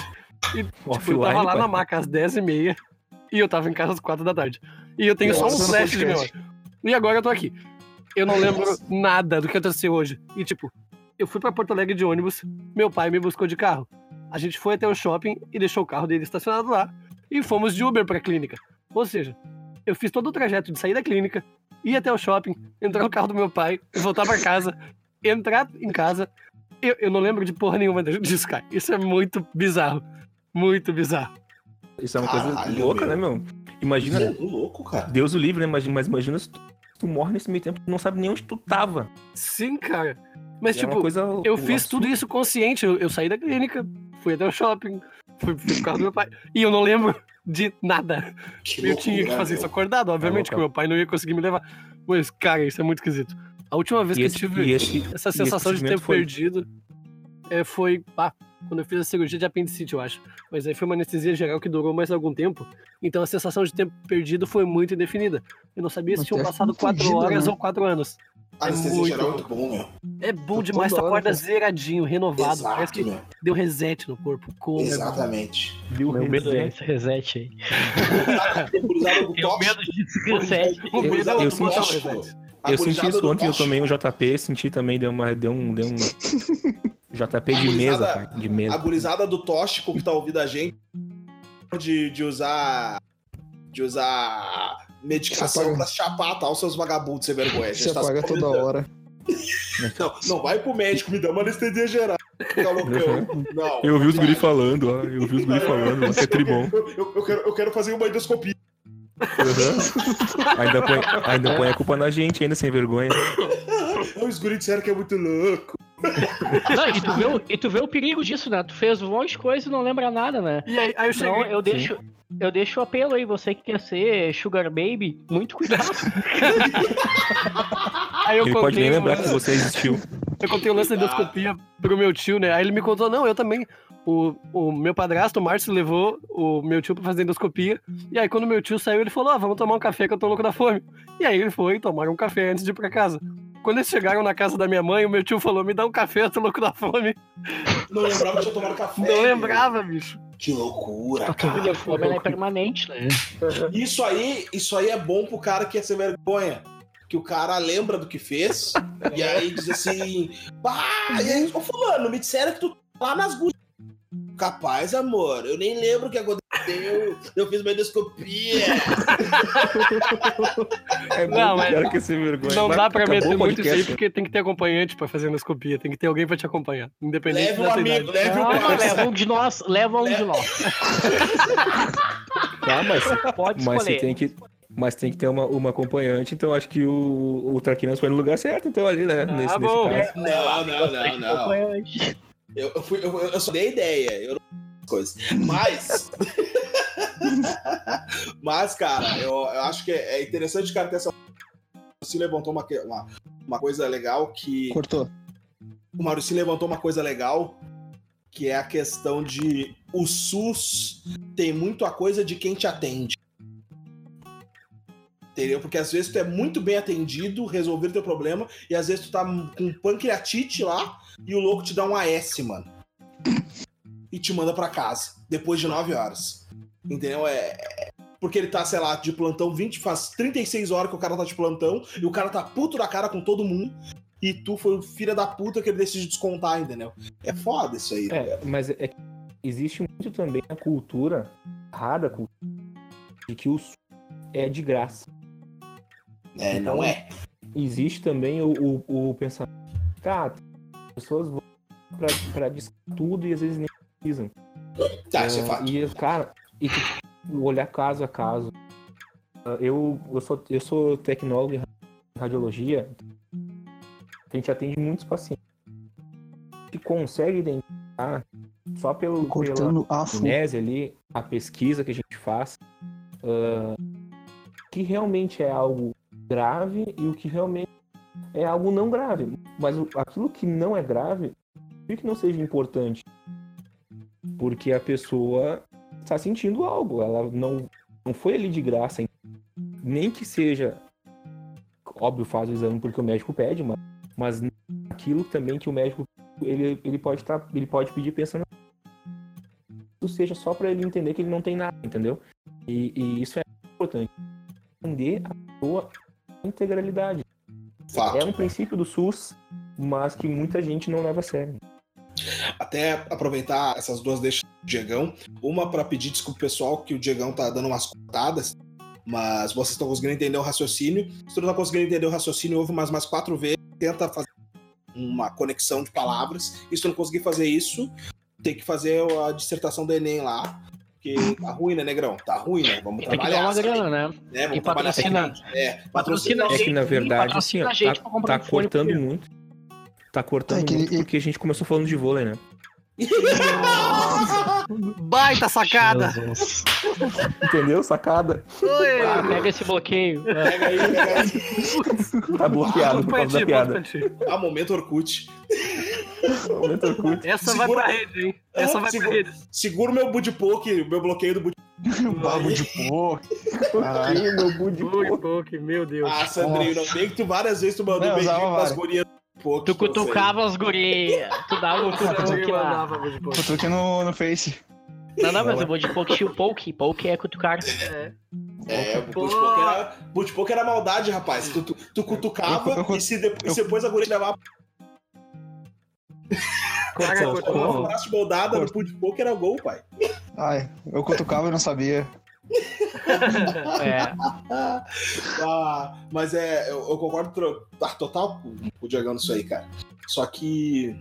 Speaker 3: (laughs) Tipo, eu tava lá
Speaker 4: pai.
Speaker 3: na maca às 10 e meia e eu tava em casa às 4 da tarde. E eu tenho só um
Speaker 5: Nossa,
Speaker 3: flash de memória. E agora eu tô aqui. Eu não lembro nada do que aconteceu hoje. E tipo, eu fui pra Porto Alegre de ônibus, meu pai me buscou de carro. A gente foi até o shopping e deixou o carro dele estacionado lá e fomos de Uber pra clínica. Ou seja, eu fiz todo o trajeto de sair da clínica, ir até o shopping, entrar no carro do meu pai, voltar pra casa, entrar em casa. Eu, eu não lembro de porra nenhuma disso, cara. Isso é muito bizarro. Muito bizarro.
Speaker 4: Isso é uma coisa
Speaker 1: Caralho,
Speaker 4: louca,
Speaker 1: meu.
Speaker 4: né, meu? Imagina,
Speaker 1: Muito louco, cara.
Speaker 4: Deus o livre, né? Mas, mas imagina se tu, tu morre nesse meio tempo, tu não sabe nem onde tu tava.
Speaker 3: Sim, cara. Mas,
Speaker 4: é
Speaker 3: tipo,
Speaker 4: coisa.
Speaker 3: eu fiz tudo isso consciente. Eu, eu saí da clínica, fui até o shopping, fui, fui pro carro do meu pai. E eu não lembro de nada.
Speaker 1: Que
Speaker 3: Eu tinha que fazer
Speaker 1: meu.
Speaker 3: isso acordado, obviamente,
Speaker 4: louco.
Speaker 3: que meu pai não ia conseguir me levar. Mas, cara, isso é muito esquisito. A última vez
Speaker 4: E
Speaker 3: que
Speaker 4: esse,
Speaker 3: eu tive
Speaker 4: esse,
Speaker 3: essa sensação de ter
Speaker 4: procedimento foi-
Speaker 3: perdido é, foi pá, quando eu fiz a cirurgia de apendicite, eu acho. Mas aí foi uma anestesia geral que durou mais algum tempo. Então a sensação de ter perdido foi muito indefinida. Eu não sabia se tinham
Speaker 5: é
Speaker 3: passado quatro horas
Speaker 5: né?
Speaker 3: ou quatro anos.
Speaker 1: A anestesia
Speaker 3: muito
Speaker 1: geral é
Speaker 3: bom.
Speaker 1: muito bom, meu.
Speaker 3: É bom
Speaker 5: Tô
Speaker 3: demais, tu acorda
Speaker 5: cara.
Speaker 3: zeradinho, renovado.
Speaker 1: Exato,
Speaker 3: Parece que
Speaker 1: meu.
Speaker 3: deu reset no corpo. Como é.
Speaker 1: Exatamente.
Speaker 4: Deu
Speaker 2: Meu medo é
Speaker 4: reset.
Speaker 2: esse reset aí. (laughs) Tenho
Speaker 1: tóxico.
Speaker 2: medo de reset.
Speaker 3: O medo é
Speaker 1: Gurizada
Speaker 3: o
Speaker 1: do
Speaker 4: senti- Eu senti isso ontem, eu tomei um JP, senti também, deu, uma, deu um. Deu um (laughs) JP de mesa, cara. De
Speaker 1: A
Speaker 4: mesa.
Speaker 1: gurizada do tóxico que tá ouvindo a gente de, de usar. De usar medicação pra chapar, tá? Os seus vagabundos sem vergonha. A
Speaker 5: Se
Speaker 1: tá
Speaker 5: apaga
Speaker 1: se
Speaker 5: toda hora. (laughs)
Speaker 1: Não, não vai pro médico, me dá uma anestesia geral. Fica loucão. Não.
Speaker 4: Eu ouvi os guri falando, ó. Eu ouvi os guri falando, ó, (laughs) que é tribom.
Speaker 1: Eu, eu- eu quero, eu quero fazer uma endoscopia.
Speaker 4: Uhum. Ainda, põe, ainda põe a culpa na gente, ainda sem vergonha.
Speaker 1: Os guris disseram que é muito louco.
Speaker 2: Não, e tu, vê o, e tu vê o perigo disso, né? Tu fez um monte de coisa e não lembra nada, né?
Speaker 3: E aí, aí eu cheguei.
Speaker 2: Então eu deixo, eu deixo o apelo aí, você que quer ser Sugar Baby, muito cuidado. (laughs)
Speaker 3: Aí eu
Speaker 4: Ele pode nem lembrar que você existiu.
Speaker 3: Eu contei o lance da endoscopia pro meu tio, né? Aí ele me contou, não, eu também. O, o meu padrasto, o Márcio, levou o meu tio pra fazer endoscopia. E aí, quando meu tio saiu, ele falou: ah, vamos tomar um café que eu tô louco da fome. E aí ele foi tomar um café antes de ir pra casa. Quando eles chegaram na casa da minha mãe, o meu tio falou: me dá um café, eu tô louco da fome.
Speaker 1: Não lembrava que tinha tomado café.
Speaker 3: Não lembrava, bicho.
Speaker 1: Que loucura,
Speaker 2: A
Speaker 1: cara.
Speaker 2: fome ela é permanente, né?
Speaker 1: Isso aí, isso aí é bom pro cara que quer ser vergonha. Que o cara lembra do que fez e aí diz assim: Ah, e aí, ô fulano, me disseram que tu tá lá nas gurias. Capaz, amor, eu nem lembro o que aconteceu. Eu fiz uma endoscopia. (laughs)
Speaker 4: É bom,
Speaker 3: Não, mas
Speaker 4: que sem vergonha.
Speaker 3: Não
Speaker 4: Mas
Speaker 3: dá pra meter muito isso aí, porque tem que ter acompanhante pra fazer endoscopia. Tem que ter alguém pra te acompanhar. Independente
Speaker 1: Leve um amigo,
Speaker 3: idade.
Speaker 1: leve um
Speaker 2: Não, leva um de nós, leva um de nós.
Speaker 4: Tá, mas,
Speaker 2: Pode
Speaker 4: mas você tem que. Mas tem que ter uma, uma acompanhante, então acho que o, o Traquinas foi no lugar certo, então ali, né? nesse, nesse
Speaker 3: bom.
Speaker 4: caso.
Speaker 1: Não, não, não, não.
Speaker 2: Acompanhante.
Speaker 1: Eu, eu, fui, eu, eu só dei ideia, eu não coisas. Mas. (laughs) Mas, cara, eu, eu acho que é interessante, cara, ter essa. Se levantou uma, uma, uma coisa legal que.
Speaker 5: Cortou.
Speaker 1: O Maurício levantou uma coisa legal, que é a questão de o SUS tem muito a coisa de quem te atende. Entendeu? Porque às vezes tu é muito bem atendido, resolver teu problema, e às vezes tu tá com pancreatite lá e o louco te dá um AS, mano. E te manda pra casa, depois de 9 horas. Entendeu? É. é- Porque ele tá, sei lá, de plantão 20, faz 36 horas que o cara tá de plantão, e o cara tá puto da cara com todo mundo, e tu foi o filho da puta que ele decide descontar, entendeu? É foda isso aí.
Speaker 4: É, mas é que existe muito também a cultura, rara cultura, de que o é de graça.
Speaker 1: É, não é.
Speaker 4: Existe também o, o, o pensamento, cara, as pessoas vão pra, pra tudo e às vezes nem precisam.
Speaker 1: Tá, isso é
Speaker 4: É,
Speaker 1: fato.
Speaker 4: E, cara, e tu olhar caso a caso. Ah, Eu, eu, sou, eu sou tecnólogo em radiologia. A gente atende muitos pacientes. que consegue identificar só pelo, pela
Speaker 5: Cortando a fu.
Speaker 4: amnésia ali, a pesquisa que a gente faz, ah, que realmente é algo grave e o que realmente é algo não grave. Mas aquilo que não é grave, por que não seja importante? Porque a pessoa está sentindo algo, ela não, não foi ali de graça, nem que seja, óbvio, faz o exame porque o médico pede, mas, mas aquilo também que o médico ele, ele pode tá, ele pode pedir pensando isso seja só para ele entender que ele não tem nada, entendeu? E, e isso é importante. Entender a sua integralidade.
Speaker 1: Fato.
Speaker 4: É um princípio do SUS, mas que muita gente não leva a sério.
Speaker 1: Até aproveitar essas duas deixas do Diegão. Uma para pedir desculpa pro pessoal que o Diegão tá dando umas cortadas, mas vocês estão conseguindo entender o raciocínio. Se tu não tá conseguindo entender o raciocínio, ouve mais mais quatro vezes, tenta fazer uma conexão de palavras. E se tu não conseguir fazer isso, tem que fazer a dissertação do Enem lá. Porque tá ruim, né, Negrão? Tá ruim, né? Vamos
Speaker 2: Tem que dar
Speaker 1: trabalhar.
Speaker 2: uma grana, né?
Speaker 1: né? Vamos
Speaker 2: E
Speaker 1: trabalhar
Speaker 2: patrocina-.
Speaker 1: É,
Speaker 2: patrocina
Speaker 4: É que na verdade, assim, ó, tá, tá cortando muito. Tá cortando
Speaker 5: É que
Speaker 4: muito porque a gente começou falando de vôlei, né? (laughs)
Speaker 3: Baita sacada!
Speaker 2: Jesus.
Speaker 4: Entendeu? Sacada.
Speaker 2: Ah, pega esse bloqueio.
Speaker 1: Pega aí, pega aí.
Speaker 4: Tá bloqueado por causa da piada.
Speaker 1: Ah, momento Orkut.
Speaker 4: Momento.
Speaker 3: Essa
Speaker 1: Segura-
Speaker 3: vai pra rede, hein? Essa vai pra
Speaker 1: Segura-
Speaker 3: rede.
Speaker 1: Segura o meu budpoke, o meu bloqueio do budpoke.
Speaker 5: Bago de porco. Caralho.
Speaker 4: Meu bu de
Speaker 3: Ui,
Speaker 4: porco.
Speaker 3: pouco, meu Deus.
Speaker 1: Ah, Sandrinho, não tem que tu várias vezes tu mandou pras
Speaker 5: várias.
Speaker 1: gurias do poke.
Speaker 2: Tu cutucava as gurias, tu dava (laughs) o cutuque lá.
Speaker 5: Cutuque no, no Face.
Speaker 2: Não, não, mas eu vou de poke tinha o poke. Poke é cutucar.
Speaker 1: É, o
Speaker 3: Pô.
Speaker 1: budpoke era, era maldade, rapaz. Tu, tu, tu cutucava
Speaker 5: Eu- eu-
Speaker 1: e se, de- e
Speaker 5: eu-
Speaker 1: se depois a guria te levava
Speaker 3: Caraca,
Speaker 1: uma
Speaker 3: cortou.
Speaker 1: frase moldada no budpoke era gol, pai.
Speaker 5: Ai, eu cutucava e não sabia. (laughs)
Speaker 2: É. (laughs)
Speaker 1: Ah, mas é, eu, eu concordo tá, total com o Diagão nisso aí, cara. Só que.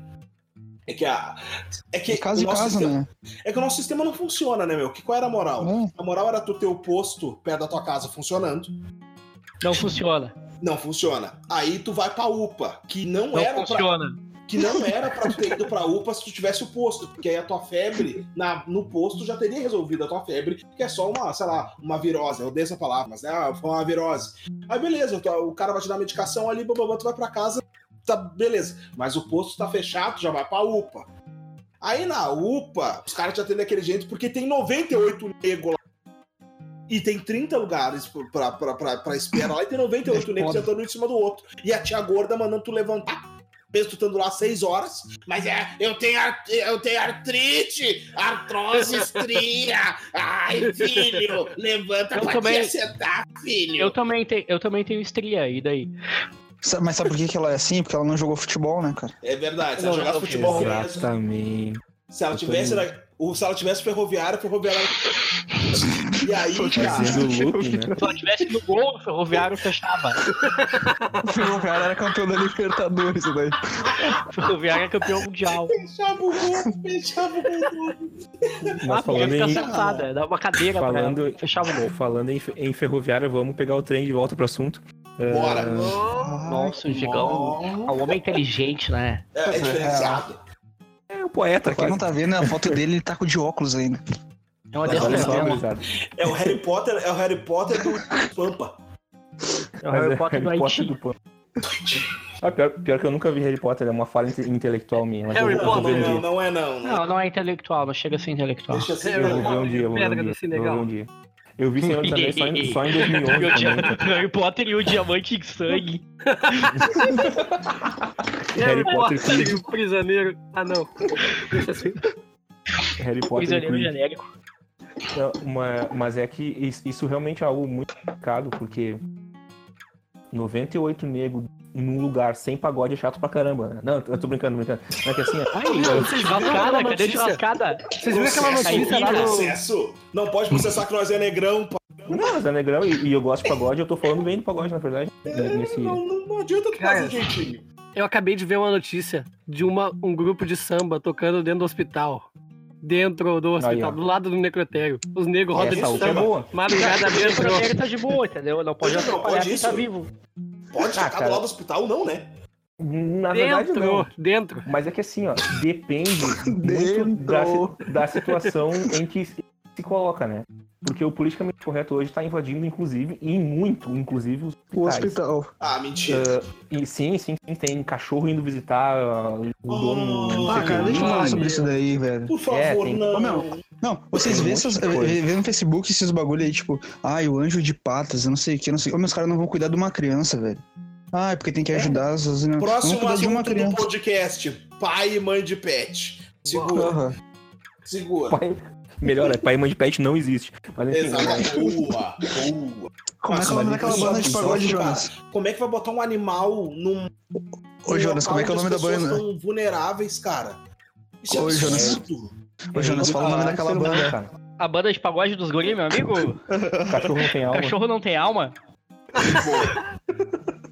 Speaker 1: É que a. É que
Speaker 5: De casa
Speaker 1: o nosso
Speaker 5: casa,
Speaker 1: sistema,
Speaker 5: né?
Speaker 1: É que o nosso sistema não funciona, né, meu? Que, qual era a moral?
Speaker 5: É.
Speaker 1: A moral era tu ter o posto perto da tua casa funcionando.
Speaker 2: Não funciona.
Speaker 1: Não funciona. Aí tu vai pra UPA, que não,
Speaker 2: Não
Speaker 1: era pra,
Speaker 2: funciona.
Speaker 1: Que não era pra tu ter ido pra UPA se tu tivesse o posto, porque aí a tua febre na, no posto já teria resolvido a tua febre, que é só uma, sei lá, uma virose. Eu odeio essa palavra, mas né, ah, foi uma virose. Aí beleza, o cara vai te dar medicação ali, bababá, tu vai pra casa, tá beleza. Mas o posto tá fechado, já vai pra UPA. Aí na UPA, os caras te atendem daquele jeito porque tem 98 nego lá. E tem 30 lugares pra, pra, pra, pra espera lá e tem 98
Speaker 5: É
Speaker 1: negros sentando um em cima do outro. E a tia gorda mandando tu levantar. Mesmo tu estando lá seis horas. Mas é, eu tenho, eu tenho artrite, artrose, estria. Ai, filho, levanta
Speaker 2: Eu
Speaker 1: pra
Speaker 2: também-
Speaker 1: te sentar, filho.
Speaker 2: Eu também, tenho, eu também tenho estria, e daí?
Speaker 5: Mas sabe por que, que ela é assim? Porque ela não jogou futebol, né, cara?
Speaker 1: É verdade, se
Speaker 2: Não,
Speaker 1: ela jogasse futebol mesmo,
Speaker 4: Exatamente.
Speaker 1: se ela tivesse O, se ela tivesse ferroviária, ferroviária. E aí, cara.
Speaker 4: Fazendo loop, né?
Speaker 2: Se ela tivesse no gol, o ferroviário fechava.
Speaker 5: O Ferroviário era campeão da Libertadores, daí.
Speaker 2: O ferroviário é campeão mundial.
Speaker 1: Fechava o gol, fechava o gol.
Speaker 4: Mas
Speaker 2: Ah,
Speaker 4: falando em,
Speaker 2: sentada, dar uma cadeira
Speaker 4: Falando-
Speaker 2: pra ela, fechava o gol.
Speaker 4: falando em, fe- em ferroviária, vamos pegar o trem de volta pro assunto. Ah,
Speaker 1: Bora.
Speaker 2: Nossa, o Gigão é um homem inteligente, né?
Speaker 1: É, é diferenciado.
Speaker 4: É o poeta,
Speaker 5: Pra quem não
Speaker 4: quase.
Speaker 5: tá vendo, a foto dele, ele tá com de óculos ainda.
Speaker 2: É uma.
Speaker 1: É o Harry Potter, é o Harry Potter do Pampa.
Speaker 2: É o Harry
Speaker 4: é
Speaker 2: Potter do
Speaker 4: Harry
Speaker 2: Haiti.
Speaker 4: do Pan. Ah, pior, pior que eu nunca vi Harry Potter, é uma falha inte- intelectual minha. Mas
Speaker 3: Harry
Speaker 4: eu, eu
Speaker 1: Não, não, é não. não.
Speaker 2: Não, não é intelectual, não chega a ser intelectual.
Speaker 1: Deixa.
Speaker 3: Harry
Speaker 4: Eu vou ver um dia, eu vou ver um dia. Eu vou ver um dia. Eu vi Senhor dos Anéis só em, (laughs) só em 2011
Speaker 2: E o
Speaker 4: também.
Speaker 2: dia-
Speaker 4: cara.
Speaker 2: Harry Potter e o diamante em sangue. (laughs)
Speaker 4: Harry Potter
Speaker 3: e o prisioneiro. Ah, não. Deixa assim.
Speaker 4: Harry Potter e
Speaker 2: Prisioneiro genérico.
Speaker 4: Não, uma- mas é que is- isso realmente é algo muito complicado, porque 98 negros num lugar sem pagode é chato pra caramba. né? Não, eu tô brincando, brincando. Não é que assim, ó,
Speaker 2: Ai,
Speaker 3: vocês viram aquela
Speaker 2: churrascada, cadê
Speaker 3: notícia?
Speaker 2: churrascada?
Speaker 3: Vocês viram aquela notícia lá no...
Speaker 1: processo. Não pode processar que nós é negrão, pá.
Speaker 4: não, mas é negrão e, e eu gosto de pagode, eu tô falando bem do pagode, na verdade. Nesse...
Speaker 1: Não, não, não adianta tu
Speaker 3: Cara,
Speaker 1: fazer jeitinho.
Speaker 3: Eu acabei de ver uma notícia de uma, um grupo de samba tocando dentro do hospital. Dentro do hospital,
Speaker 4: ó.
Speaker 3: do lado do necrotério. Os negros rodam de
Speaker 4: é
Speaker 3: samba.
Speaker 4: boa.
Speaker 3: Madrugada
Speaker 2: O
Speaker 3: dentro.
Speaker 2: necrotério tá de boa, entendeu? Não pode
Speaker 1: Não, pode
Speaker 2: quem
Speaker 1: isso.
Speaker 2: tá vivo.
Speaker 1: Pode
Speaker 4: Ah,
Speaker 1: tacar
Speaker 4: cara.
Speaker 1: do lado do hospital, não, né?
Speaker 4: Na verdade,
Speaker 3: Dentro,
Speaker 4: não.
Speaker 3: dentro.
Speaker 4: Mas é que assim, ó, depende (laughs) muito da, da situação em que se se coloca, né? Porque o politicamente correto hoje tá invadindo, inclusive, e muito, inclusive, os
Speaker 5: O hospital.
Speaker 1: Ah, mentira.
Speaker 4: E sim, sim, sim, tem cachorro indo visitar ah, o dono.
Speaker 1: Ah,
Speaker 5: Ah, cara, deixa eu falar sobre isso daí, velho.
Speaker 1: Por favor,
Speaker 4: é, tem-
Speaker 1: não.
Speaker 5: Meu, Não, vocês
Speaker 4: Tem um
Speaker 5: vê, no Facebook esses bagulho aí, tipo, ai, o anjo de patas, eu não sei o que, não sei. Ô, meus caras não vão cuidar de uma criança, velho. Ah, é porque tem que ajudar as. as não
Speaker 1: Próximo
Speaker 5: cuidar de uma
Speaker 1: assunto do
Speaker 5: criança.
Speaker 1: podcast: pai e mãe de pet. Segura, segura.
Speaker 4: Pai, melhor, é pai e mãe de pet não existe. Mas enfim,
Speaker 1: Exato. Boa, boa.
Speaker 5: Como é que é
Speaker 1: Nossa,
Speaker 5: o nome daquela
Speaker 1: é
Speaker 5: banda de pagode. Jonas?
Speaker 1: Como é que vai botar um animal num.
Speaker 5: Ô, Jonas, como é que é o nome da banda?
Speaker 1: estão vulneráveis, cara. Isso é
Speaker 5: Ô, Jonas.
Speaker 1: absurdo.
Speaker 5: Ô, Jonas, fala o nome daquela banda.
Speaker 4: cara.
Speaker 2: A banda de pagode dos guri, meu amigo? (laughs)
Speaker 4: Cachorro não tem alma.
Speaker 2: Cachorro não tem alma?
Speaker 1: Muito boa.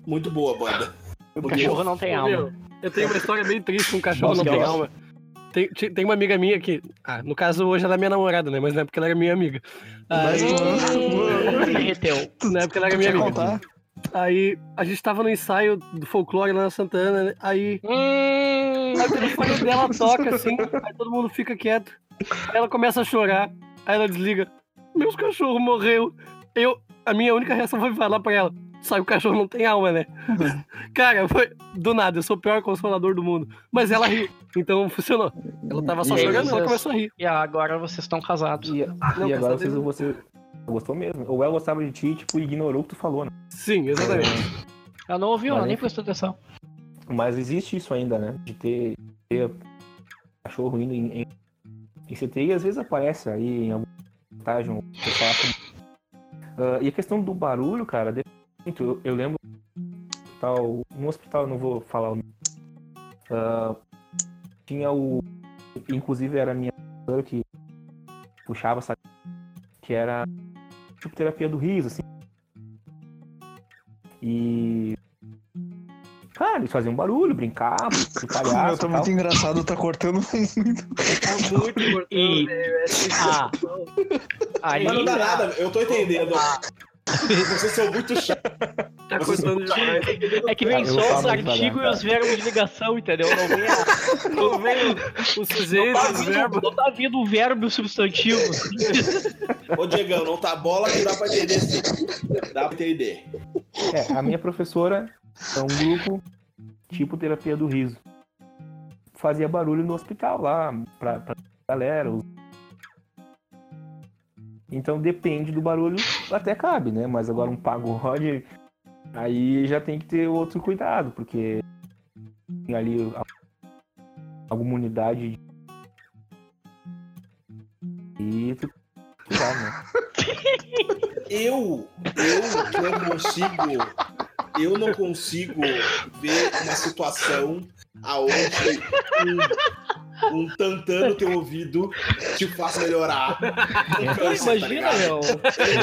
Speaker 1: Muito boa, banda. Muito
Speaker 2: Cachorro não tem alma.
Speaker 3: eu tenho uma história bem triste com um cachorro
Speaker 4: Nossa,
Speaker 3: não tem
Speaker 4: nossa.
Speaker 3: alma. Tem, tem uma amiga minha que. Ah, no caso hoje ela é minha namorada, né? Mas na época ela era minha amiga.
Speaker 5: Mas,
Speaker 3: Aí,
Speaker 2: Hum, (laughs) derreteu.
Speaker 3: na época ela era minha amiga. Aí a gente tava no ensaio do folclore lá na Santana, né? Aí
Speaker 2: Hum,
Speaker 3: Aí o telefone dela toca assim, aí todo mundo fica quieto. Aí ela começa a chorar, aí ela desliga. Meus cachorros morreu. Eu, a minha única reação foi falar pra ela. Sabe, o cachorro não tem alma, né? (laughs) Cara, foi do nada, eu sou o pior consolador do mundo. Mas ela riu, então funcionou. Ela tava só
Speaker 2: E
Speaker 3: chorando, ela
Speaker 2: vocês-
Speaker 3: começou a rir.
Speaker 2: e agora vocês estão casados.
Speaker 4: E, e
Speaker 3: Não,
Speaker 4: agora
Speaker 3: casado
Speaker 4: vocês, você gostou mesmo. Ou ela gostava de ti e, tipo, ignorou o que tu falou, né?
Speaker 3: Sim, exatamente.
Speaker 2: Ela não ouviu, ela nem prestou atenção.
Speaker 4: Mas existe isso ainda, né? De ter, ter cachorro indo em, em, em CTI e às vezes aparece aí em um pessoal acha- Ah, e a questão do barulho, cara, muito. Eu, lembro tal, no hospital, eu não vou falar o nome. Ah, tinha o. Inclusive era a minha que puxava essa. Que era tipo terapia do riso, assim. E. Cara, eles faziam barulho, brincavam, (laughs) palhaço.
Speaker 5: Meu, tá
Speaker 4: e tal.
Speaker 5: muito engraçado, tá cortando muito.
Speaker 3: Tá muito.
Speaker 2: E- Ah, aí,
Speaker 1: Mas não dá nada, eu tô entendendo. Vocês são muito chatos.
Speaker 3: Tá cortando demais.
Speaker 2: é que vem só os artigos e os verbos de ligação, entendeu? Não vem a...
Speaker 3: Não vem o sujeito,
Speaker 2: Não tá
Speaker 3: os verbos.
Speaker 2: não tá vindo o verbo e o substantivo.
Speaker 1: Ô, Diegão, não tá bola que dá pra entender sim. Dá pra entender.
Speaker 4: É, a minha professora é um grupo tipo terapia do riso. Fazia barulho no hospital lá, pra, pra galera. os- Então depende do barulho, até cabe, né? Mas agora um pagode, aí já tem que ter outro cuidado, porque tem ali alguma unidade e tu?
Speaker 1: Eu, eu não consigo, eu não consigo ver uma situação aonde um um tantã no teu ouvido te faz melhorar. (laughs) Câncer, tá
Speaker 2: Imagina, meu.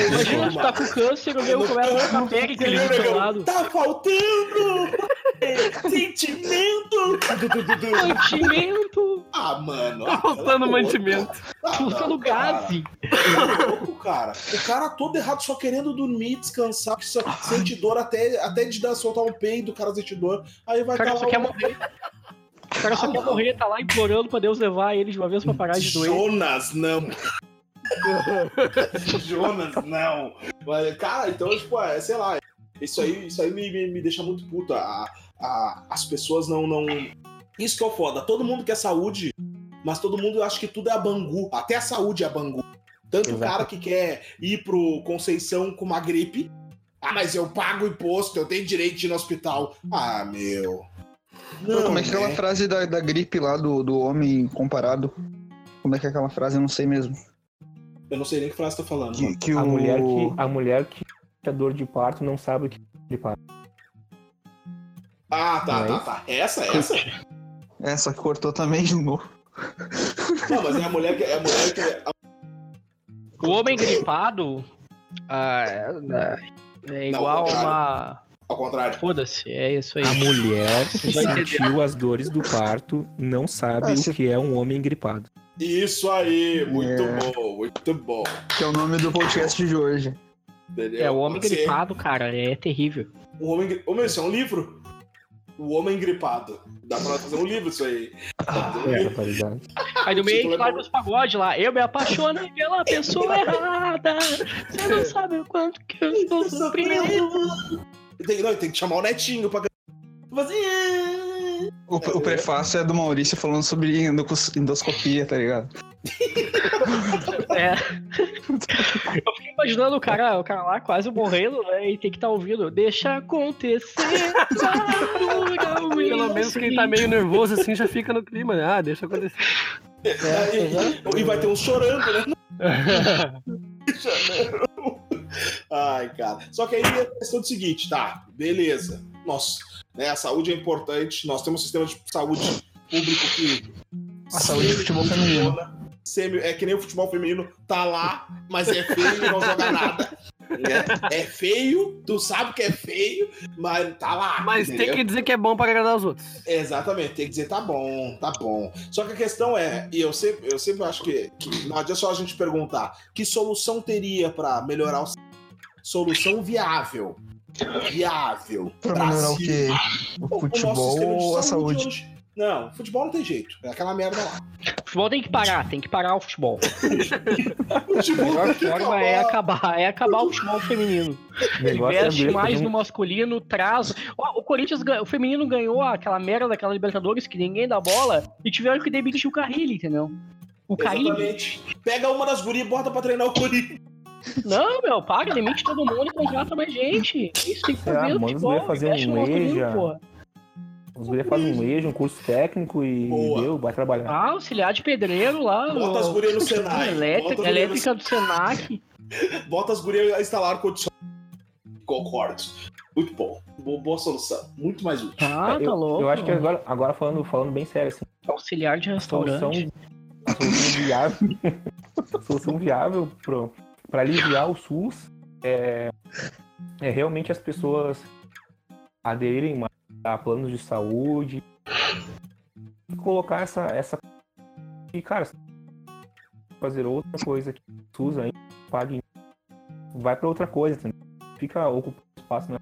Speaker 2: Imagina, tu tá com câncer, o meu começa a ficar pega ali do lado.
Speaker 1: Tá faltando sentimento.
Speaker 2: Mantimento,
Speaker 1: Ah, mano.
Speaker 3: Tá faltando mantimento.
Speaker 2: faltando gase.
Speaker 1: Tá louco, cara. O cara todo errado, só querendo dormir, descansar, que só sente dor até, até de dar, soltar um peido, o cara sente dor. Aí vai
Speaker 2: O cara
Speaker 1: tá
Speaker 2: só
Speaker 1: lá
Speaker 2: quer
Speaker 1: o-
Speaker 2: morrer. O cara só quer morrer, tá lá implorando pra Deus levar ele de uma vez pra parar de doer.
Speaker 1: Jonas, não. (laughs) Jonas, não. Mas, cara, então, tipo, é, sei lá. Isso aí, isso aí me, me, me deixa muito puto. A, a- as pessoas não, não. Isso que é o foda. Todo mundo quer saúde, mas todo mundo acha que tudo é a Bangu. Até a saúde é a Bangu. Tanto o
Speaker 4: Exato.
Speaker 1: cara que quer ir pro Conceição com uma gripe. Ah, mas eu pago imposto, eu tenho direito de ir no hospital. Ah, meu.
Speaker 5: Pô, como é que é aquela frase da, da gripe lá do, do homem comparado? Como é que é aquela frase? Eu não sei mesmo.
Speaker 1: Eu não sei nem que frase tá falando.
Speaker 5: Que, que
Speaker 4: A
Speaker 5: o...
Speaker 4: mulher que a mulher que é dor de parto não sabe o que é de parto.
Speaker 1: Ah, tá,
Speaker 4: Não é
Speaker 1: tá, tá. Essa, essa.
Speaker 5: É, só que cortou também de novo.
Speaker 1: Não, mas é a mulher que. É a mulher que
Speaker 2: O homem gripado ah, é, é
Speaker 1: Não,
Speaker 2: igual
Speaker 1: ao contrário.
Speaker 2: uma.
Speaker 1: Ao contrário.
Speaker 2: Foda-se, é isso aí.
Speaker 4: A mulher (laughs)
Speaker 2: Vai
Speaker 4: sentiu as dores do parto não sabe
Speaker 5: Ah,
Speaker 4: o que é um homem gripado.
Speaker 1: Isso aí, muito
Speaker 5: É.
Speaker 1: bom, muito bom.
Speaker 5: Que é o nome do podcast de hoje.
Speaker 1: Entendeu?
Speaker 2: É, o homem gripado, cara, é terrível.
Speaker 1: O homem, Ô, meu, isso é um livro? O homem gripado. Dá pra fazer um livro isso aí. Um
Speaker 4: É.
Speaker 2: Aí no meio
Speaker 1: Tipo,
Speaker 2: a gente larga os pagodes lá. Eu me apaixonei pela pessoa errada. Você não sabe o quanto que eu estou sofrendo.
Speaker 1: Tem, não, tem que chamar o netinho pra. Fazer.
Speaker 5: O, o prefácio é do Maurício falando sobre endoscopia, tá ligado? (laughs)
Speaker 2: É. Eu fiquei imaginando o cara, o cara lá quase morrendo, né? E tem que estar ouvindo. Deixa acontecer.
Speaker 3: Pelo menos quem tá meio nervoso assim já fica no clima, né? Ah, deixa acontecer.
Speaker 1: e, e vai ter um chorando, né? (laughs) Janeiro. Ai, cara. Só que aí é a questão do seguinte, tá? Beleza. Nossa, né? A saúde é importante. Nós temos um sistema de saúde público que.
Speaker 5: A saúde do futebol feminino.
Speaker 1: Semi, é que nem o futebol feminino, tá lá, mas é feio e não joga nada. Né? É feio, tu sabe que é feio, mas tá lá.
Speaker 3: Mas
Speaker 1: entendeu?
Speaker 3: tem que dizer que é bom pra agradar os outros.
Speaker 1: Exatamente, tem que dizer tá bom, tá bom. Só que a questão é, e eu sempre, eu sempre acho que, que não adianta só a gente perguntar, que solução teria pra melhorar o solução viável? Viável.
Speaker 5: Pra melhorar o quê?
Speaker 1: O-
Speaker 5: O
Speaker 1: o nosso sistema de
Speaker 5: futebol ou a saúde?
Speaker 1: Não, futebol não tem jeito. É aquela merda lá.
Speaker 2: O futebol tem que parar, tem que parar o futebol. (laughs) A
Speaker 1: Futebol
Speaker 2: melhor
Speaker 1: tem que
Speaker 2: forma é acabar, é acabar o futebol feminino.
Speaker 4: É
Speaker 2: Investe
Speaker 4: abrir-
Speaker 2: mais no masculino, traz. O Corinthians, ganha- o feminino ganhou aquela merda daquela Libertadores que ninguém dá bola e tiveram que demitir o Carrilli, entendeu? O.
Speaker 1: Exatamente. Pega uma das gurias e bota pra treinar o Corinthians.
Speaker 2: Não, meu, paga, demite todo mundo e contrata mais gente. Isso tem que fazer
Speaker 4: Ah,
Speaker 2: no
Speaker 4: manda os
Speaker 2: futebol.
Speaker 4: fazer
Speaker 2: investe
Speaker 4: um
Speaker 2: no masculino,
Speaker 4: EJA. Os gurias fazem um EJA, um curso técnico e
Speaker 1: Boa.
Speaker 4: deu, vai trabalhar.
Speaker 2: Ah, auxiliar de pedreiro lá.
Speaker 1: Bota as gurias no (laughs) Senai. Bota
Speaker 2: Elétrica, elétrica do Senac. (laughs)
Speaker 1: Bota as gurias a instalar ar-condicionado. Concordo. Muito bom. Boa, solução. Muito mais útil.
Speaker 2: Ah,
Speaker 4: eu,
Speaker 2: tá louco.
Speaker 4: eu acho que agora, agora falando, falando bem sério, assim,
Speaker 2: Auxiliar de
Speaker 4: a solução,
Speaker 2: restaurante.
Speaker 4: a solução viável, a (laughs) solução viável pro, pra aliviar o SUS é, é realmente as pessoas aderirem mais a planos de saúde e colocar essa, essa e cara fazer outra coisa que o SUS aí pague vai pra outra coisa entendeu? fica ocupando espaço né?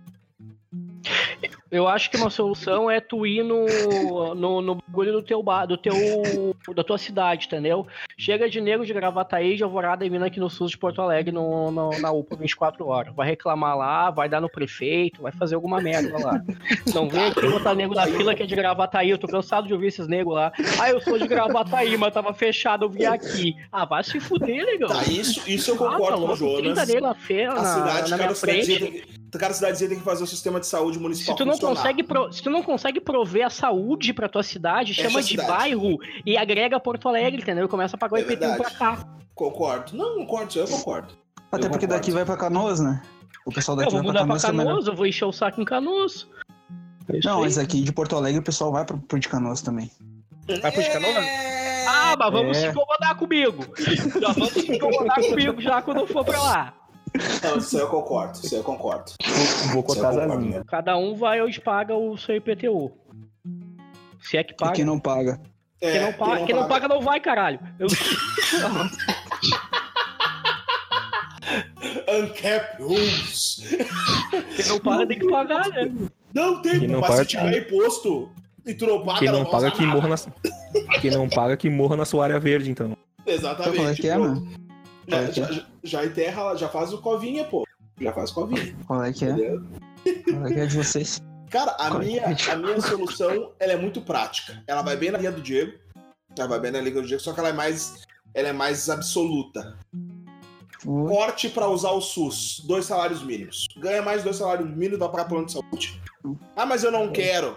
Speaker 2: Eu acho que uma solução é tu ir no, no, no bagulho do teu bar, do teu, da tua cidade, entendeu? Chega de nego de Gravataí, de Alvorada e vindo aqui no SUS de Porto Alegre no, no- na UPA 24 horas. Vai reclamar lá, vai dar no prefeito, vai fazer alguma merda lá. Não vem aqui botar nego na fila que é de Gravataí, eu tô cansado de ouvir esses negros lá. Ah, eu sou de Gravataí, mas tava fechado, eu vim aqui. Ah, vai se fuder, negão.
Speaker 1: Tá, isso, isso eu
Speaker 2: Ah, tá
Speaker 1: concordo com o
Speaker 2: louco, 30
Speaker 1: Jonas.
Speaker 2: negros na feira,
Speaker 1: A
Speaker 2: na,
Speaker 1: cidade,
Speaker 2: na minha frente.
Speaker 1: Cada cidadezinha tem que fazer o sistema de saúde municipal
Speaker 2: Se tu não
Speaker 1: funcionar.
Speaker 2: consegue, pro- se tu não consegue prover a saúde pra tua cidade,
Speaker 1: Fecha
Speaker 2: chama
Speaker 1: a
Speaker 2: de
Speaker 1: cidade.
Speaker 2: bairro e agrega Porto Alegre, entendeu? Começa a pagar o
Speaker 1: É
Speaker 2: IPTU pra cá.
Speaker 1: Concordo. Não, concordo, eu concordo.
Speaker 5: Até
Speaker 1: Eu
Speaker 5: porque
Speaker 1: concordo.
Speaker 5: daqui vai pra Canoas, né? O pessoal
Speaker 2: Eu
Speaker 5: daqui
Speaker 2: vou
Speaker 5: vai pra
Speaker 2: mudar pra
Speaker 5: Canoas que é melhor.
Speaker 2: Canoas, eu vou encher o saco em Canoas. É
Speaker 5: Não, mas aqui de Porto Alegre o pessoal vai pro, pro de Canoas também.
Speaker 2: Vai pro de Canoas?
Speaker 1: É,
Speaker 2: Ah, mas vamos
Speaker 4: É.
Speaker 2: se incomodar comigo. Já vamos se incomodar comigo já quando for pra lá.
Speaker 1: Não, isso aí eu concordo. Isso aí eu concordo.
Speaker 4: Vou asinhas.
Speaker 2: Cada um vai hoje paga o seu IPTU. Se é que
Speaker 5: E
Speaker 2: paga.
Speaker 5: quem não paga?
Speaker 1: É,
Speaker 2: Quem não paga, quem não paga não vai, caralho. Eu-
Speaker 1: Uncap rules.
Speaker 2: Quem não paga tem que pagar, né?
Speaker 1: Não tem,
Speaker 4: Quem não
Speaker 1: mas
Speaker 4: paga-
Speaker 1: se tiver imposto e tu não paga,
Speaker 4: Quem não
Speaker 1: vai
Speaker 4: paga que morra na Quem não paga que morra na sua área verde, então.
Speaker 1: Exatamente.
Speaker 5: Qual é que é, mano?
Speaker 1: Já,
Speaker 5: é é?
Speaker 1: já, já enterra, já faz o covinha, pô. Já faz covinha.
Speaker 5: Qual é que é?
Speaker 1: Entendeu?
Speaker 5: Qual é que é de vocês?
Speaker 1: Cara, a
Speaker 5: Qual é
Speaker 1: minha,
Speaker 5: é?
Speaker 1: a minha solução ela é muito prática. Ela vai bem na linha do Diego. Ela vai bem na linha do Diego, só que ela é mais, ela é mais absoluta.
Speaker 5: O-
Speaker 1: Corte pra usar o SUS, dois salários mínimos. Ganha mais dois salários mínimos, dá pagar plano de saúde. Ah, mas eu não quero.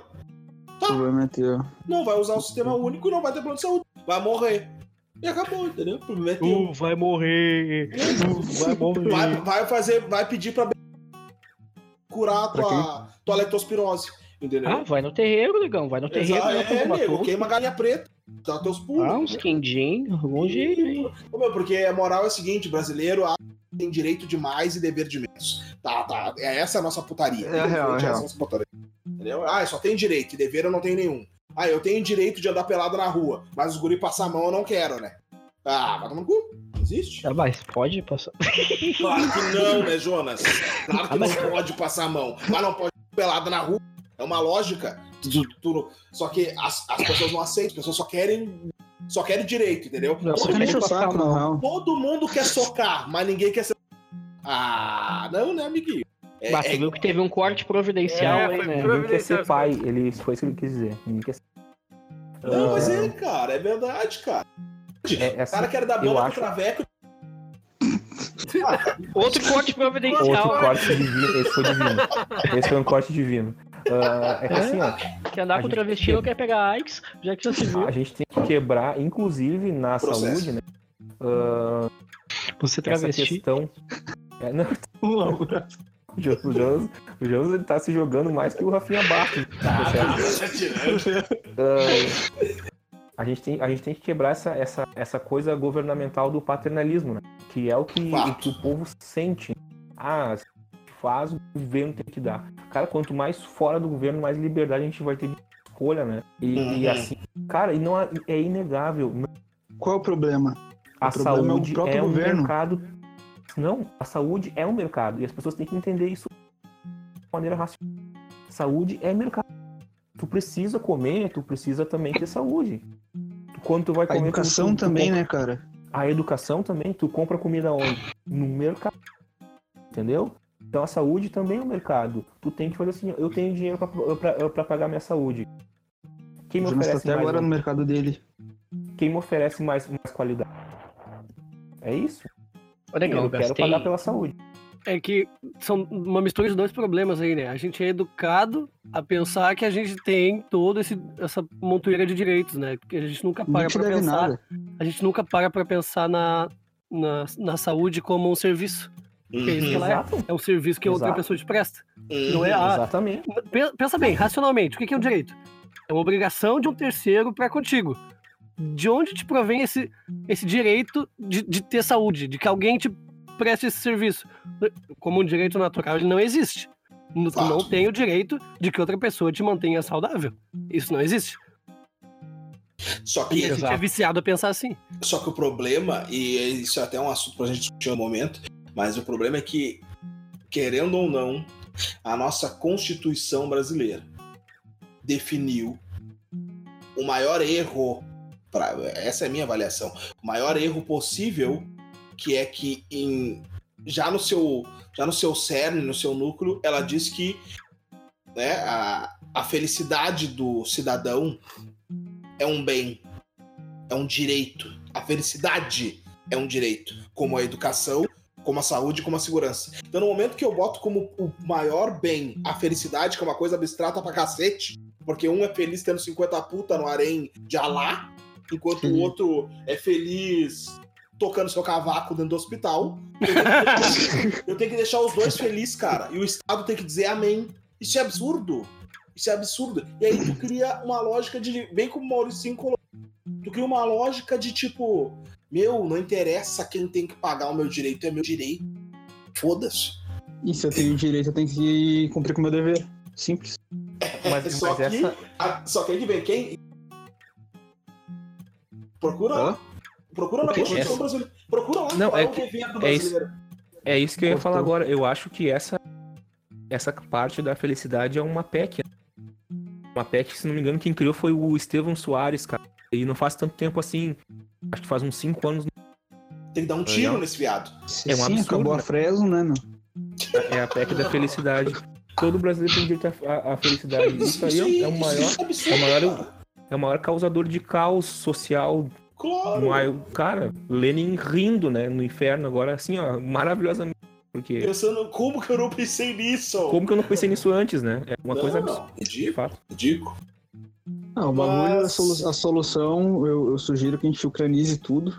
Speaker 5: Problema é.
Speaker 1: Não vai usar o sistema único e não vai ter plano de saúde. Vai morrer. E acabou, entendeu? O problema é teu.
Speaker 2: Tu vai morrer. Tu vai morrer.
Speaker 1: Vai, vai fazer, vai pedir pra curar a tua, tua leptospirose. Entendeu?
Speaker 2: Ah, vai no terreiro, negão. Vai no terreiro.
Speaker 1: Exato,
Speaker 2: né,
Speaker 1: é, nego, queima galinha preta. Dá teus pulos.
Speaker 2: Ah, uns quindim, algum jeito
Speaker 1: porque a moral é o seguinte, brasileiro tem direito de mais e dever de menos. Tá, tá. É essa a nossa putaria.
Speaker 5: É real, é
Speaker 1: Essa
Speaker 5: real.
Speaker 1: a nossa putaria. Entendeu? Ah, só tenho direito, e dever eu não tenho nenhum. Ah, eu tenho direito de andar pelado na rua, mas os guri passar a mão eu não quero, né? Ah, vai tomar no cu. Não existe.
Speaker 2: Ah, mas pode passar. (laughs)
Speaker 1: Claro que não, né, Jonas? Claro que
Speaker 2: Ah,
Speaker 1: não
Speaker 2: mas-
Speaker 1: pode passar a mão, mas não pode pelado na rua. É uma lógica. Só que as, as pessoas não aceitam, as pessoas só querem. Só querem direito, entendeu?
Speaker 2: Não,
Speaker 5: Só
Speaker 2: só
Speaker 5: que
Speaker 2: querem
Speaker 5: enche o
Speaker 2: passar a
Speaker 5: saco, na
Speaker 2: mão.
Speaker 5: real.
Speaker 1: Todo mundo quer socar, mas ninguém quer ser. Ah, não, né, amiguinho? É,
Speaker 2: Bah, tu
Speaker 1: é-
Speaker 2: viu que teve um corte providencial
Speaker 3: É,
Speaker 2: aí,
Speaker 3: foi
Speaker 2: né?
Speaker 4: Ninguém quer ser pai. Ele foi isso que ele quis dizer. Ninguém quer ser.
Speaker 1: Não, mas
Speaker 4: Ah,
Speaker 1: é, cara, é verdade, cara.
Speaker 4: é, é
Speaker 1: O
Speaker 4: assim,
Speaker 1: cara quer dar
Speaker 4: acho-
Speaker 1: pro traveco. (laughs)
Speaker 2: Outro corte providencial.
Speaker 4: Outro corte divino. Esse foi divino. Esse foi um corte divino. Ah, é que assim, ó,
Speaker 2: Que andar com travesti não quer pegar AIDS, já que já se viu.
Speaker 4: a gente tem que quebrar, inclusive na
Speaker 1: Processo.
Speaker 4: saúde, né? ah,
Speaker 2: Você
Speaker 4: essa
Speaker 2: travesti.
Speaker 4: questão. É, não, (laughs) (laughs) o Jonas, o Jonas, o ele tá se jogando mais que o Rafinha Bastos. Ah, a, gente tem, a gente tem que quebrar essa, essa, essa coisa governamental do paternalismo, né? Que é o que, o que o povo sente. Ah, se faz, o governo tem que dar. Cara, quanto mais fora do governo, mais liberdade a gente vai ter de escolha, né? E, e
Speaker 1: Uhum.
Speaker 4: assim, cara, e não é, é inegável.
Speaker 5: Qual é o problema?
Speaker 4: A
Speaker 5: O problema é o
Speaker 4: saúde
Speaker 5: próprio
Speaker 4: é, um
Speaker 5: governo.
Speaker 4: mercado. Não, a saúde é um mercado. E as pessoas têm que entender isso de maneira racional. Saúde é mercado. Tu precisa comer, tu precisa também ter saúde. Tu- Quando tu vai
Speaker 5: A
Speaker 4: comer. tu-
Speaker 5: educação
Speaker 4: tu- tu
Speaker 5: também,
Speaker 4: compra-
Speaker 5: né, cara?
Speaker 4: A educação também, tu compra comida onde? No mercado. Entendeu? Então a saúde também é um mercado. Tu tem que fazer assim, eu tenho dinheiro pra pagar minha saúde. Quem me
Speaker 5: tá
Speaker 4: oferece
Speaker 5: até
Speaker 4: mais,
Speaker 5: agora no mercado dele.
Speaker 4: quem me oferece mais, mais qualidade? É isso? Eu
Speaker 2: eu
Speaker 4: quero pagar pela saúde.
Speaker 3: É que são uma mistura de dois problemas aí, né? A gente é educado a pensar que a gente tem toda esse, essa montoeira de direitos, né? Que a gente nunca para
Speaker 5: deve
Speaker 3: pensar.
Speaker 5: nada.
Speaker 3: A gente nunca para pra pensar na, na, na saúde como um serviço. Que é isso que ela é.
Speaker 4: Exato.
Speaker 3: É um serviço que outra
Speaker 4: Exato.
Speaker 3: pessoa te presta.
Speaker 1: Uhum.
Speaker 3: Não é a,
Speaker 4: Exatamente.
Speaker 3: Pe- Pensa bem, racionalmente, o que que é um direito? É uma obrigação de um terceiro para contigo. De onde te provém esse, esse direito de, de ter saúde, de que alguém te preste esse serviço? Como um direito natural, ele não existe. No- Tu
Speaker 1: Fato.
Speaker 3: não tem o direito de que outra pessoa te mantenha saudável. Isso não existe.
Speaker 1: Só que,
Speaker 3: a gente é viciado a pensar assim.
Speaker 1: só que o problema, e isso é até um assunto pra gente discutir no momento, mas o problema é que, querendo ou não, a nossa Constituição brasileira definiu o maior erro, pra, essa é a minha avaliação, o maior erro possível, que é que em, já, no seu, já no seu cerne, no seu núcleo, ela diz que né, a, a felicidade do cidadão é um bem, é um direito. A felicidade é um direito, como a educação, como a saúde, como a segurança. Então, no momento que eu boto como o maior bem a felicidade, que é uma coisa abstrata pra cacete, porque um é feliz tendo 50 puta no harém de Alá, enquanto o
Speaker 5: Sim.
Speaker 1: outro é feliz tocando seu cavaco dentro do hospital. Eu tenho que deixar, eu tenho que deixar os dois felizes, cara. E o Estado tem que dizer amém. Isso é absurdo. Isso é absurdo. E aí tu cria uma lógica de. Bem como o Maurício colocou. Tu cria uma lógica de tipo, meu, não interessa quem tem que pagar o meu direito, é meu direito. Foda-se.
Speaker 5: E se eu tenho direito, eu tenho que cumprir com o meu dever. Simples.
Speaker 4: Mas,
Speaker 1: só,
Speaker 4: mas
Speaker 1: que,
Speaker 4: essa.
Speaker 1: a- só que aí que vem quem. Procura lá. Procura na? Constituição
Speaker 4: Essa-
Speaker 1: brasileira. Procura lá.
Speaker 4: Não, é
Speaker 1: o
Speaker 4: que- é isso.
Speaker 1: brasileiro.
Speaker 4: É isso que eu ia falar agora. Eu acho que essa, essa parte da felicidade é uma PEC. Uma PEC, se não me engano, quem criou foi o Estevão Soares, cara. E não faz tanto tempo assim. Acho que faz uns 5 anos.
Speaker 1: Tem que dar um tiro nesse viado.
Speaker 4: É um
Speaker 5: Sim,
Speaker 4: absurdo,
Speaker 5: acabou
Speaker 4: né?
Speaker 5: a Fresno, né, meu?
Speaker 4: É a PEC da felicidade. Todo brasileiro tem direito à- felicidade. Isso aí é, o maior.
Speaker 1: é absurdo,
Speaker 4: é o maior-. É o maior causador de caos social.
Speaker 1: Claro.
Speaker 4: Maior- Cara, Lenin rindo, né? No inferno agora, assim, ó, maravilhosamente. Porque.
Speaker 1: Pensando, como que eu não pensei nisso?
Speaker 4: Como que eu não pensei nisso antes, né? É uma
Speaker 1: Não,
Speaker 4: coisa
Speaker 1: não,
Speaker 4: absurda, de fato.
Speaker 1: Ridículo.
Speaker 5: Ah, o bagulho, a,
Speaker 1: Mas-
Speaker 5: solu- a solução, eu, eu sugiro que a gente ucranize tudo.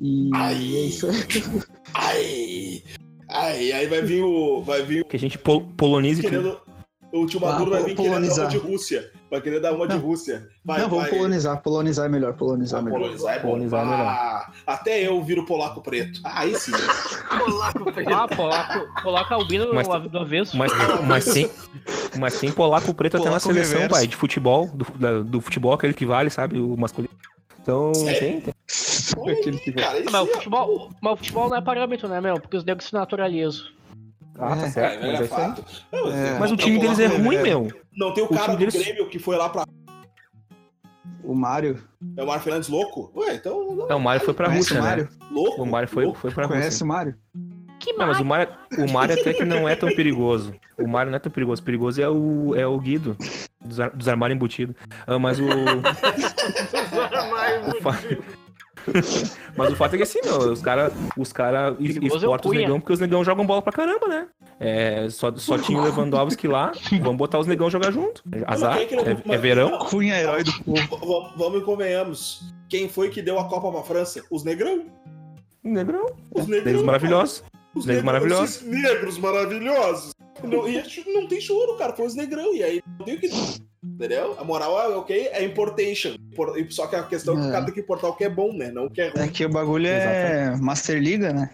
Speaker 5: E
Speaker 1: Ai.
Speaker 5: é isso aí. (laughs)
Speaker 1: Ai. Ai, aí vai vir o. Vai vir o.
Speaker 4: Que a gente pol polonize tudo.
Speaker 1: Querendo, o tio Maduro
Speaker 5: Ah,
Speaker 1: vai vir querendo
Speaker 5: polonizar.
Speaker 1: de Rússia. Vai querer dar uma de
Speaker 5: Não.
Speaker 1: Rússia. Vai,
Speaker 5: Não, vamos
Speaker 1: vai.
Speaker 5: polonizar. Polonizar é melhor, polonizar é
Speaker 1: Ah,
Speaker 5: melhor.
Speaker 1: polonizar é bom.
Speaker 4: Polonizar é melhor.
Speaker 1: Ah, até eu viro polaco preto. Ah, Aí sim.
Speaker 3: Polaco preto.
Speaker 2: Ah, polaco, polaco albino
Speaker 4: Mas-
Speaker 2: do, avesso.
Speaker 4: Mas, mas tem. Mas tem polaco preto até na
Speaker 5: Polaco
Speaker 4: seleção,
Speaker 5: reverso.
Speaker 4: pai, de futebol, do, da- do futebol, aquele que vale, sabe? O masculino. Então,
Speaker 1: Sério?
Speaker 4: tem,
Speaker 1: Cara,
Speaker 2: Mas o,
Speaker 1: é-
Speaker 2: futebol, mas o futebol não é parâmetro, né, meu? Porque os negros se naturalizam.
Speaker 4: Ah, tá
Speaker 5: É,
Speaker 1: É,
Speaker 4: certo.
Speaker 1: é,
Speaker 4: Mas é isso aí.
Speaker 1: fato. Não,
Speaker 5: É.
Speaker 4: Mas o time deles é ruim, meu.
Speaker 1: Não tem o
Speaker 4: O
Speaker 1: cara do
Speaker 4: deles-
Speaker 1: Grêmio que foi lá pra.
Speaker 5: O Mário.
Speaker 1: É o Mário Fernandes louco? Ué, então. não,
Speaker 4: o Mário foi pra
Speaker 5: Conhece
Speaker 4: Rússia,
Speaker 5: o
Speaker 4: né?
Speaker 5: Mário?
Speaker 1: Louco?
Speaker 4: O Mário foi,
Speaker 1: louco.
Speaker 4: foi pra
Speaker 5: Conhece
Speaker 4: Rússia.
Speaker 5: o Mário?
Speaker 2: Que
Speaker 4: Não, mas o Mário, o Mário até que não é tão perigoso. O Mário não é tão perigoso. Perigoso é o, é o Guido, dos, ar- dos armários embutidos. Ah, mas o. (laughs) o fa- (laughs) mas o fato é que assim, meu, os caras os cara
Speaker 2: é
Speaker 4: exportam os negão porque os negão jogam bola pra caramba, né? É, só, só tinha o Lewandowski lá, (laughs) vamos botar os negão jogar junto. Azar,
Speaker 1: quem que não-
Speaker 4: é, é verão.
Speaker 5: Cunha, herói do povo.
Speaker 1: Vamos e convenhamos. Quem foi que deu a Copa pra França? Os negrão.
Speaker 4: Negrão,
Speaker 1: Os
Speaker 4: negros
Speaker 1: negrão.
Speaker 4: maravilhosos.
Speaker 1: Os
Speaker 4: negros maravilhosos.
Speaker 1: Esses negros maravilhosos. Não, e acho que não tem choro, cara. Foi os negrão. E aí não tem o que. Entendeu? A moral é ok, é importation. Impor- Só que a questão é que o
Speaker 5: É.
Speaker 1: cara tem que importar o que é bom, né? Não o que é ruim.
Speaker 5: É que o bagulho é Master Liga, né?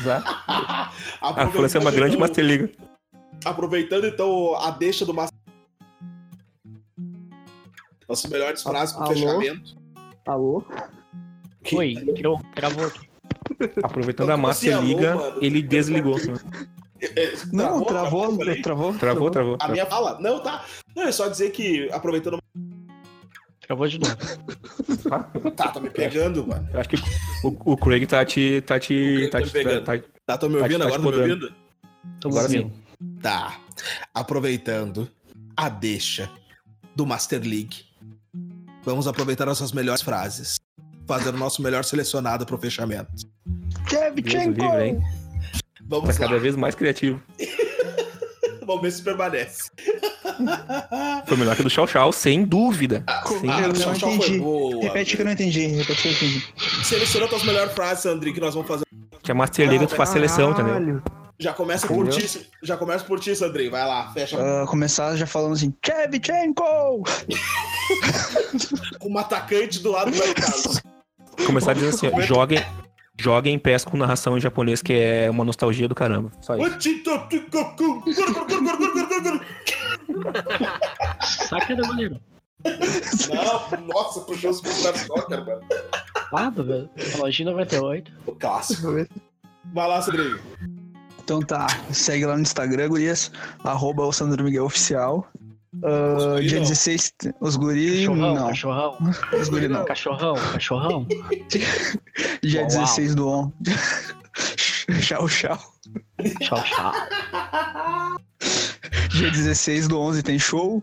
Speaker 4: Exato. A
Speaker 1: Aproveitando,
Speaker 4: França é uma grande
Speaker 1: então-
Speaker 4: Master Liga.
Speaker 1: Aproveitando então a deixa do Master. Nossas melhores frases pro
Speaker 5: alô?
Speaker 1: fechamento.
Speaker 5: Alô?
Speaker 2: Oi, tirou, travou aqui.
Speaker 4: Aproveitando a Master
Speaker 1: alô,
Speaker 4: Liga,
Speaker 1: mano?
Speaker 4: ele desligou. (laughs)
Speaker 5: Não, travou,
Speaker 1: falei?
Speaker 5: travou.
Speaker 4: Travou, travou.
Speaker 1: A minha fala? Não, tá. Não, é só dizer que, aproveitando.
Speaker 2: Travou de novo.
Speaker 1: Tá, tá me pegando, mano.
Speaker 4: Eu acho que o, o Craig tá te. tá te. tá
Speaker 1: Tô
Speaker 4: te.
Speaker 1: pegando.
Speaker 4: tá-
Speaker 1: Tá, tô me
Speaker 4: Tá
Speaker 1: ouvindo
Speaker 4: te- tá
Speaker 1: agora?
Speaker 4: te
Speaker 1: Tá me ouvindo?
Speaker 2: Tô
Speaker 4: Agora
Speaker 2: ouvindo.
Speaker 4: sim.
Speaker 1: Tá. Aproveitando a deixa do Master League. Vamos aproveitar nossas melhores frases. Fazer o nosso melhor selecionado pro fechamento.
Speaker 4: Deus o livre?
Speaker 1: Vamos
Speaker 4: Tá cada
Speaker 1: lá.
Speaker 4: vez mais criativo. (laughs)
Speaker 1: Vamos ver se permanece. (laughs)
Speaker 4: Foi melhor que o do Chau Chau, sem dúvida. Sem
Speaker 1: Ah,
Speaker 4: dúvida.
Speaker 1: foi
Speaker 5: entendi.
Speaker 1: boa.
Speaker 5: Repete que eu não entendi. Repete que eu não entendi.
Speaker 1: Seleciona tuas melhores frases, Sandri, que nós vamos fazer.
Speaker 4: Que a Master Liga tu faz seleção, entendeu?
Speaker 1: Já começa por ti. Já começa por ti, Sandri. Vai lá, fecha
Speaker 5: Ah, começar já falando assim, Chevchenko! (laughs)
Speaker 1: com um atacante do lado do Carlos.
Speaker 4: Começar dizendo assim, ó, joguem, joguem PES com narração em japonês, que é uma nostalgia do caramba. Só isso.
Speaker 2: Saca da goleiro.
Speaker 1: Não, nossa, puxou os da soccer, mano.
Speaker 2: Nada, velho. Lojinha 98.
Speaker 1: O clássico. Vai lá, Sandri.
Speaker 5: Então tá, segue lá no Instagram, gurias, arroba o Sandro Miguel Oficial.
Speaker 1: Guri
Speaker 5: dia
Speaker 1: não.
Speaker 5: 16, os guri
Speaker 2: Cachorrão,
Speaker 5: não,
Speaker 2: cachorrão.
Speaker 5: os guri não.
Speaker 2: Cachorrão, cachorrão. (laughs)
Speaker 5: Dia
Speaker 2: Uau,
Speaker 5: 16 do on. (laughs) tchau, tchau.
Speaker 2: Tchau, tchau.
Speaker 5: Dia 16 do 11 tem show.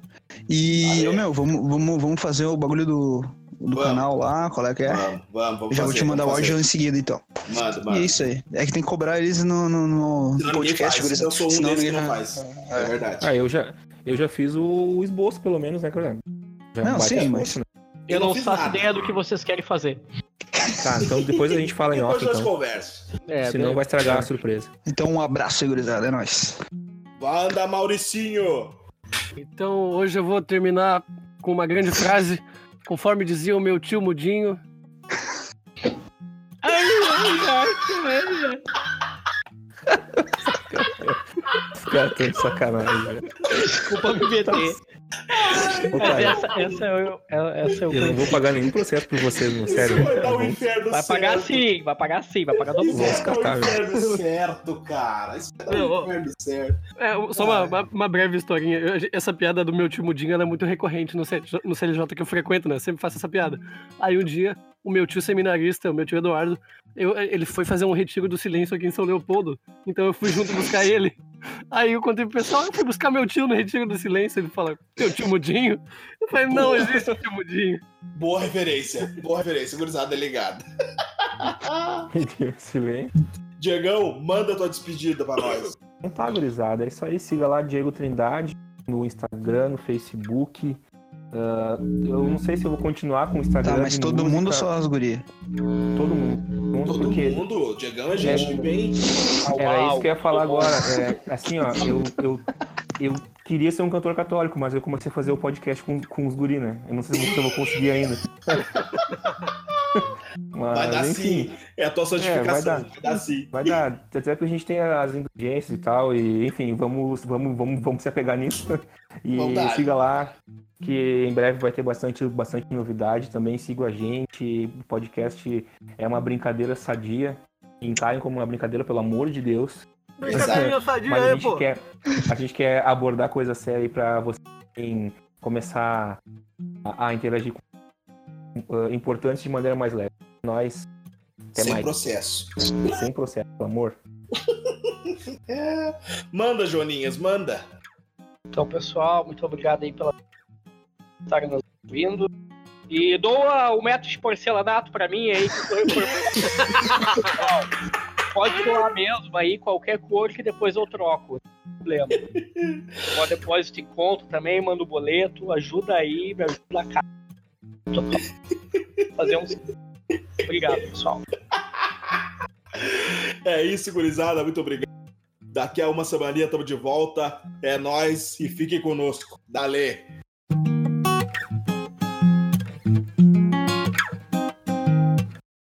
Speaker 5: E, ô meu, vamos, vamos, vamos fazer o bagulho do, do
Speaker 1: Vamos.
Speaker 5: canal lá, qual é que é?
Speaker 1: Vamos, vamos, vamos
Speaker 5: Já vou
Speaker 1: fazer,
Speaker 5: te mandar o áudio em seguida, então.
Speaker 1: Manda,
Speaker 5: E
Speaker 1: manda.
Speaker 5: é isso aí. É que tem que cobrar eles no, no, no podcast,
Speaker 1: faz. Eu sou um
Speaker 5: Senão
Speaker 1: deles que
Speaker 5: ninguém
Speaker 1: não
Speaker 5: vai-
Speaker 1: faz. É verdade.
Speaker 4: Ah, eu já, eu já fiz o esboço, pelo menos, né, cara? Já é
Speaker 5: Não, sim, mas-
Speaker 4: né?
Speaker 2: Eu,
Speaker 1: Eu não
Speaker 2: não faço
Speaker 1: nada.
Speaker 2: ideia do que vocês querem fazer.
Speaker 4: Tá, então depois a gente fala em
Speaker 1: Depois
Speaker 4: off,
Speaker 1: nós
Speaker 4: então.
Speaker 1: conversamos.
Speaker 2: É,
Speaker 4: Senão
Speaker 2: daí-
Speaker 4: vai estragar a surpresa.
Speaker 5: Então um abraço aí, gurizada. É nóis.
Speaker 1: Manda, Mauricinho.
Speaker 3: Então hoje eu vou terminar com uma grande frase Conforme dizia o meu tio Mudinho.
Speaker 2: Ai, ai, ai, (laughs)
Speaker 4: Os caras tão de sacanagem.
Speaker 2: Desculpa me meter. Mas
Speaker 4: pai,
Speaker 2: essa, essa é o. Essa é o
Speaker 4: eu não vou pagar nenhum processo por vocês, não, sério.
Speaker 1: Vai dar o
Speaker 4: Vamos-
Speaker 1: inferno
Speaker 2: Vai pagar
Speaker 1: certo.
Speaker 2: sim, vai pagar sim, vai pagar todo
Speaker 1: Isso
Speaker 2: mundo.
Speaker 1: vai dar o
Speaker 4: descartável.
Speaker 1: inferno certo, cara. Isso vai dar
Speaker 3: ó.
Speaker 1: inferno certo.
Speaker 3: É, só uma, uma, uma breve historinha. Eu- essa piada do meu tio Mudinho ela é muito recorrente no, C- no CLJ que eu frequento, né? Sempre faço essa piada. Aí um dia, o meu tio seminarista, o meu tio Eduardo, eu- ele foi fazer um retiro do silêncio aqui em São Leopoldo. Então eu fui junto buscar ele. Aí eu contei pro pessoal, eu fui buscar meu tio no retiro do silêncio. Ele fala, teu tio Mudinho? Eu falei, não existe o tio Mudinho.
Speaker 1: Boa referência. Boa referência. Gurizada ligada. (laughs)
Speaker 4: Silêncio.
Speaker 1: Diegão, manda tua despedida pra nós.
Speaker 4: Não tá, gurizada. É isso aí. Siga lá Diego Trindade no Instagram, no Facebook. Ah, eu não sei se eu vou continuar com o Instagram.
Speaker 5: Tá, mas todo
Speaker 4: música.
Speaker 5: mundo só as gurias.
Speaker 4: Todo mundo. Todo mundo,
Speaker 1: Todo
Speaker 4: porque
Speaker 1: mundo. O Diegão é gente
Speaker 4: É.
Speaker 1: bem.
Speaker 4: Era
Speaker 2: Uau.
Speaker 4: isso que eu ia falar agora. (laughs) É, assim, ó, eu, eu, eu queria ser um cantor católico, mas eu comecei a fazer o podcast com, com os guri, né? Eu não sei se eu vou conseguir ainda. (laughs) Mas,
Speaker 1: Vai dar
Speaker 4: enfim,
Speaker 1: sim. É a tua santificação.
Speaker 4: dar.
Speaker 1: vai dar sim.
Speaker 4: Vai dar. Até que a gente tem as indulgências e tal, e enfim, vamos, vamos, vamos, vamos se apegar nisso. (laughs) E siga lá, que em breve vai ter bastante, bastante novidade. Também siga a gente. O podcast é uma brincadeira sadia. Encarem como uma brincadeira, pelo amor de Deus.
Speaker 3: Brincadeirinha sadia
Speaker 4: Mas a
Speaker 3: aí,
Speaker 4: gente,
Speaker 3: pô.
Speaker 4: quer, a gente quer abordar coisa séria aí pra você em começar a, a interagir com uh, importantes de maneira mais leve. Nós, até
Speaker 1: Sem
Speaker 4: mais.
Speaker 1: processo.
Speaker 4: Sem processo, pelo amor. (laughs)
Speaker 1: Manda, Joninhas, manda.
Speaker 2: Então, pessoal, muito obrigado aí pela estarem nos ouvindo. E doa o metro de porcelanato pra mim aí. Que foi por... Pessoal, (laughs) Pode doar mesmo aí, qualquer cor que depois eu troco. Não tem problema. Pode depósito em conta também, manda o boleto, ajuda aí, me ajuda na casa. Fazer um. Obrigado, pessoal.
Speaker 1: É isso, gurizada. Muito obrigado. Daqui a uma semaninha estamos de volta. É nóis e fiquem conosco. Dale.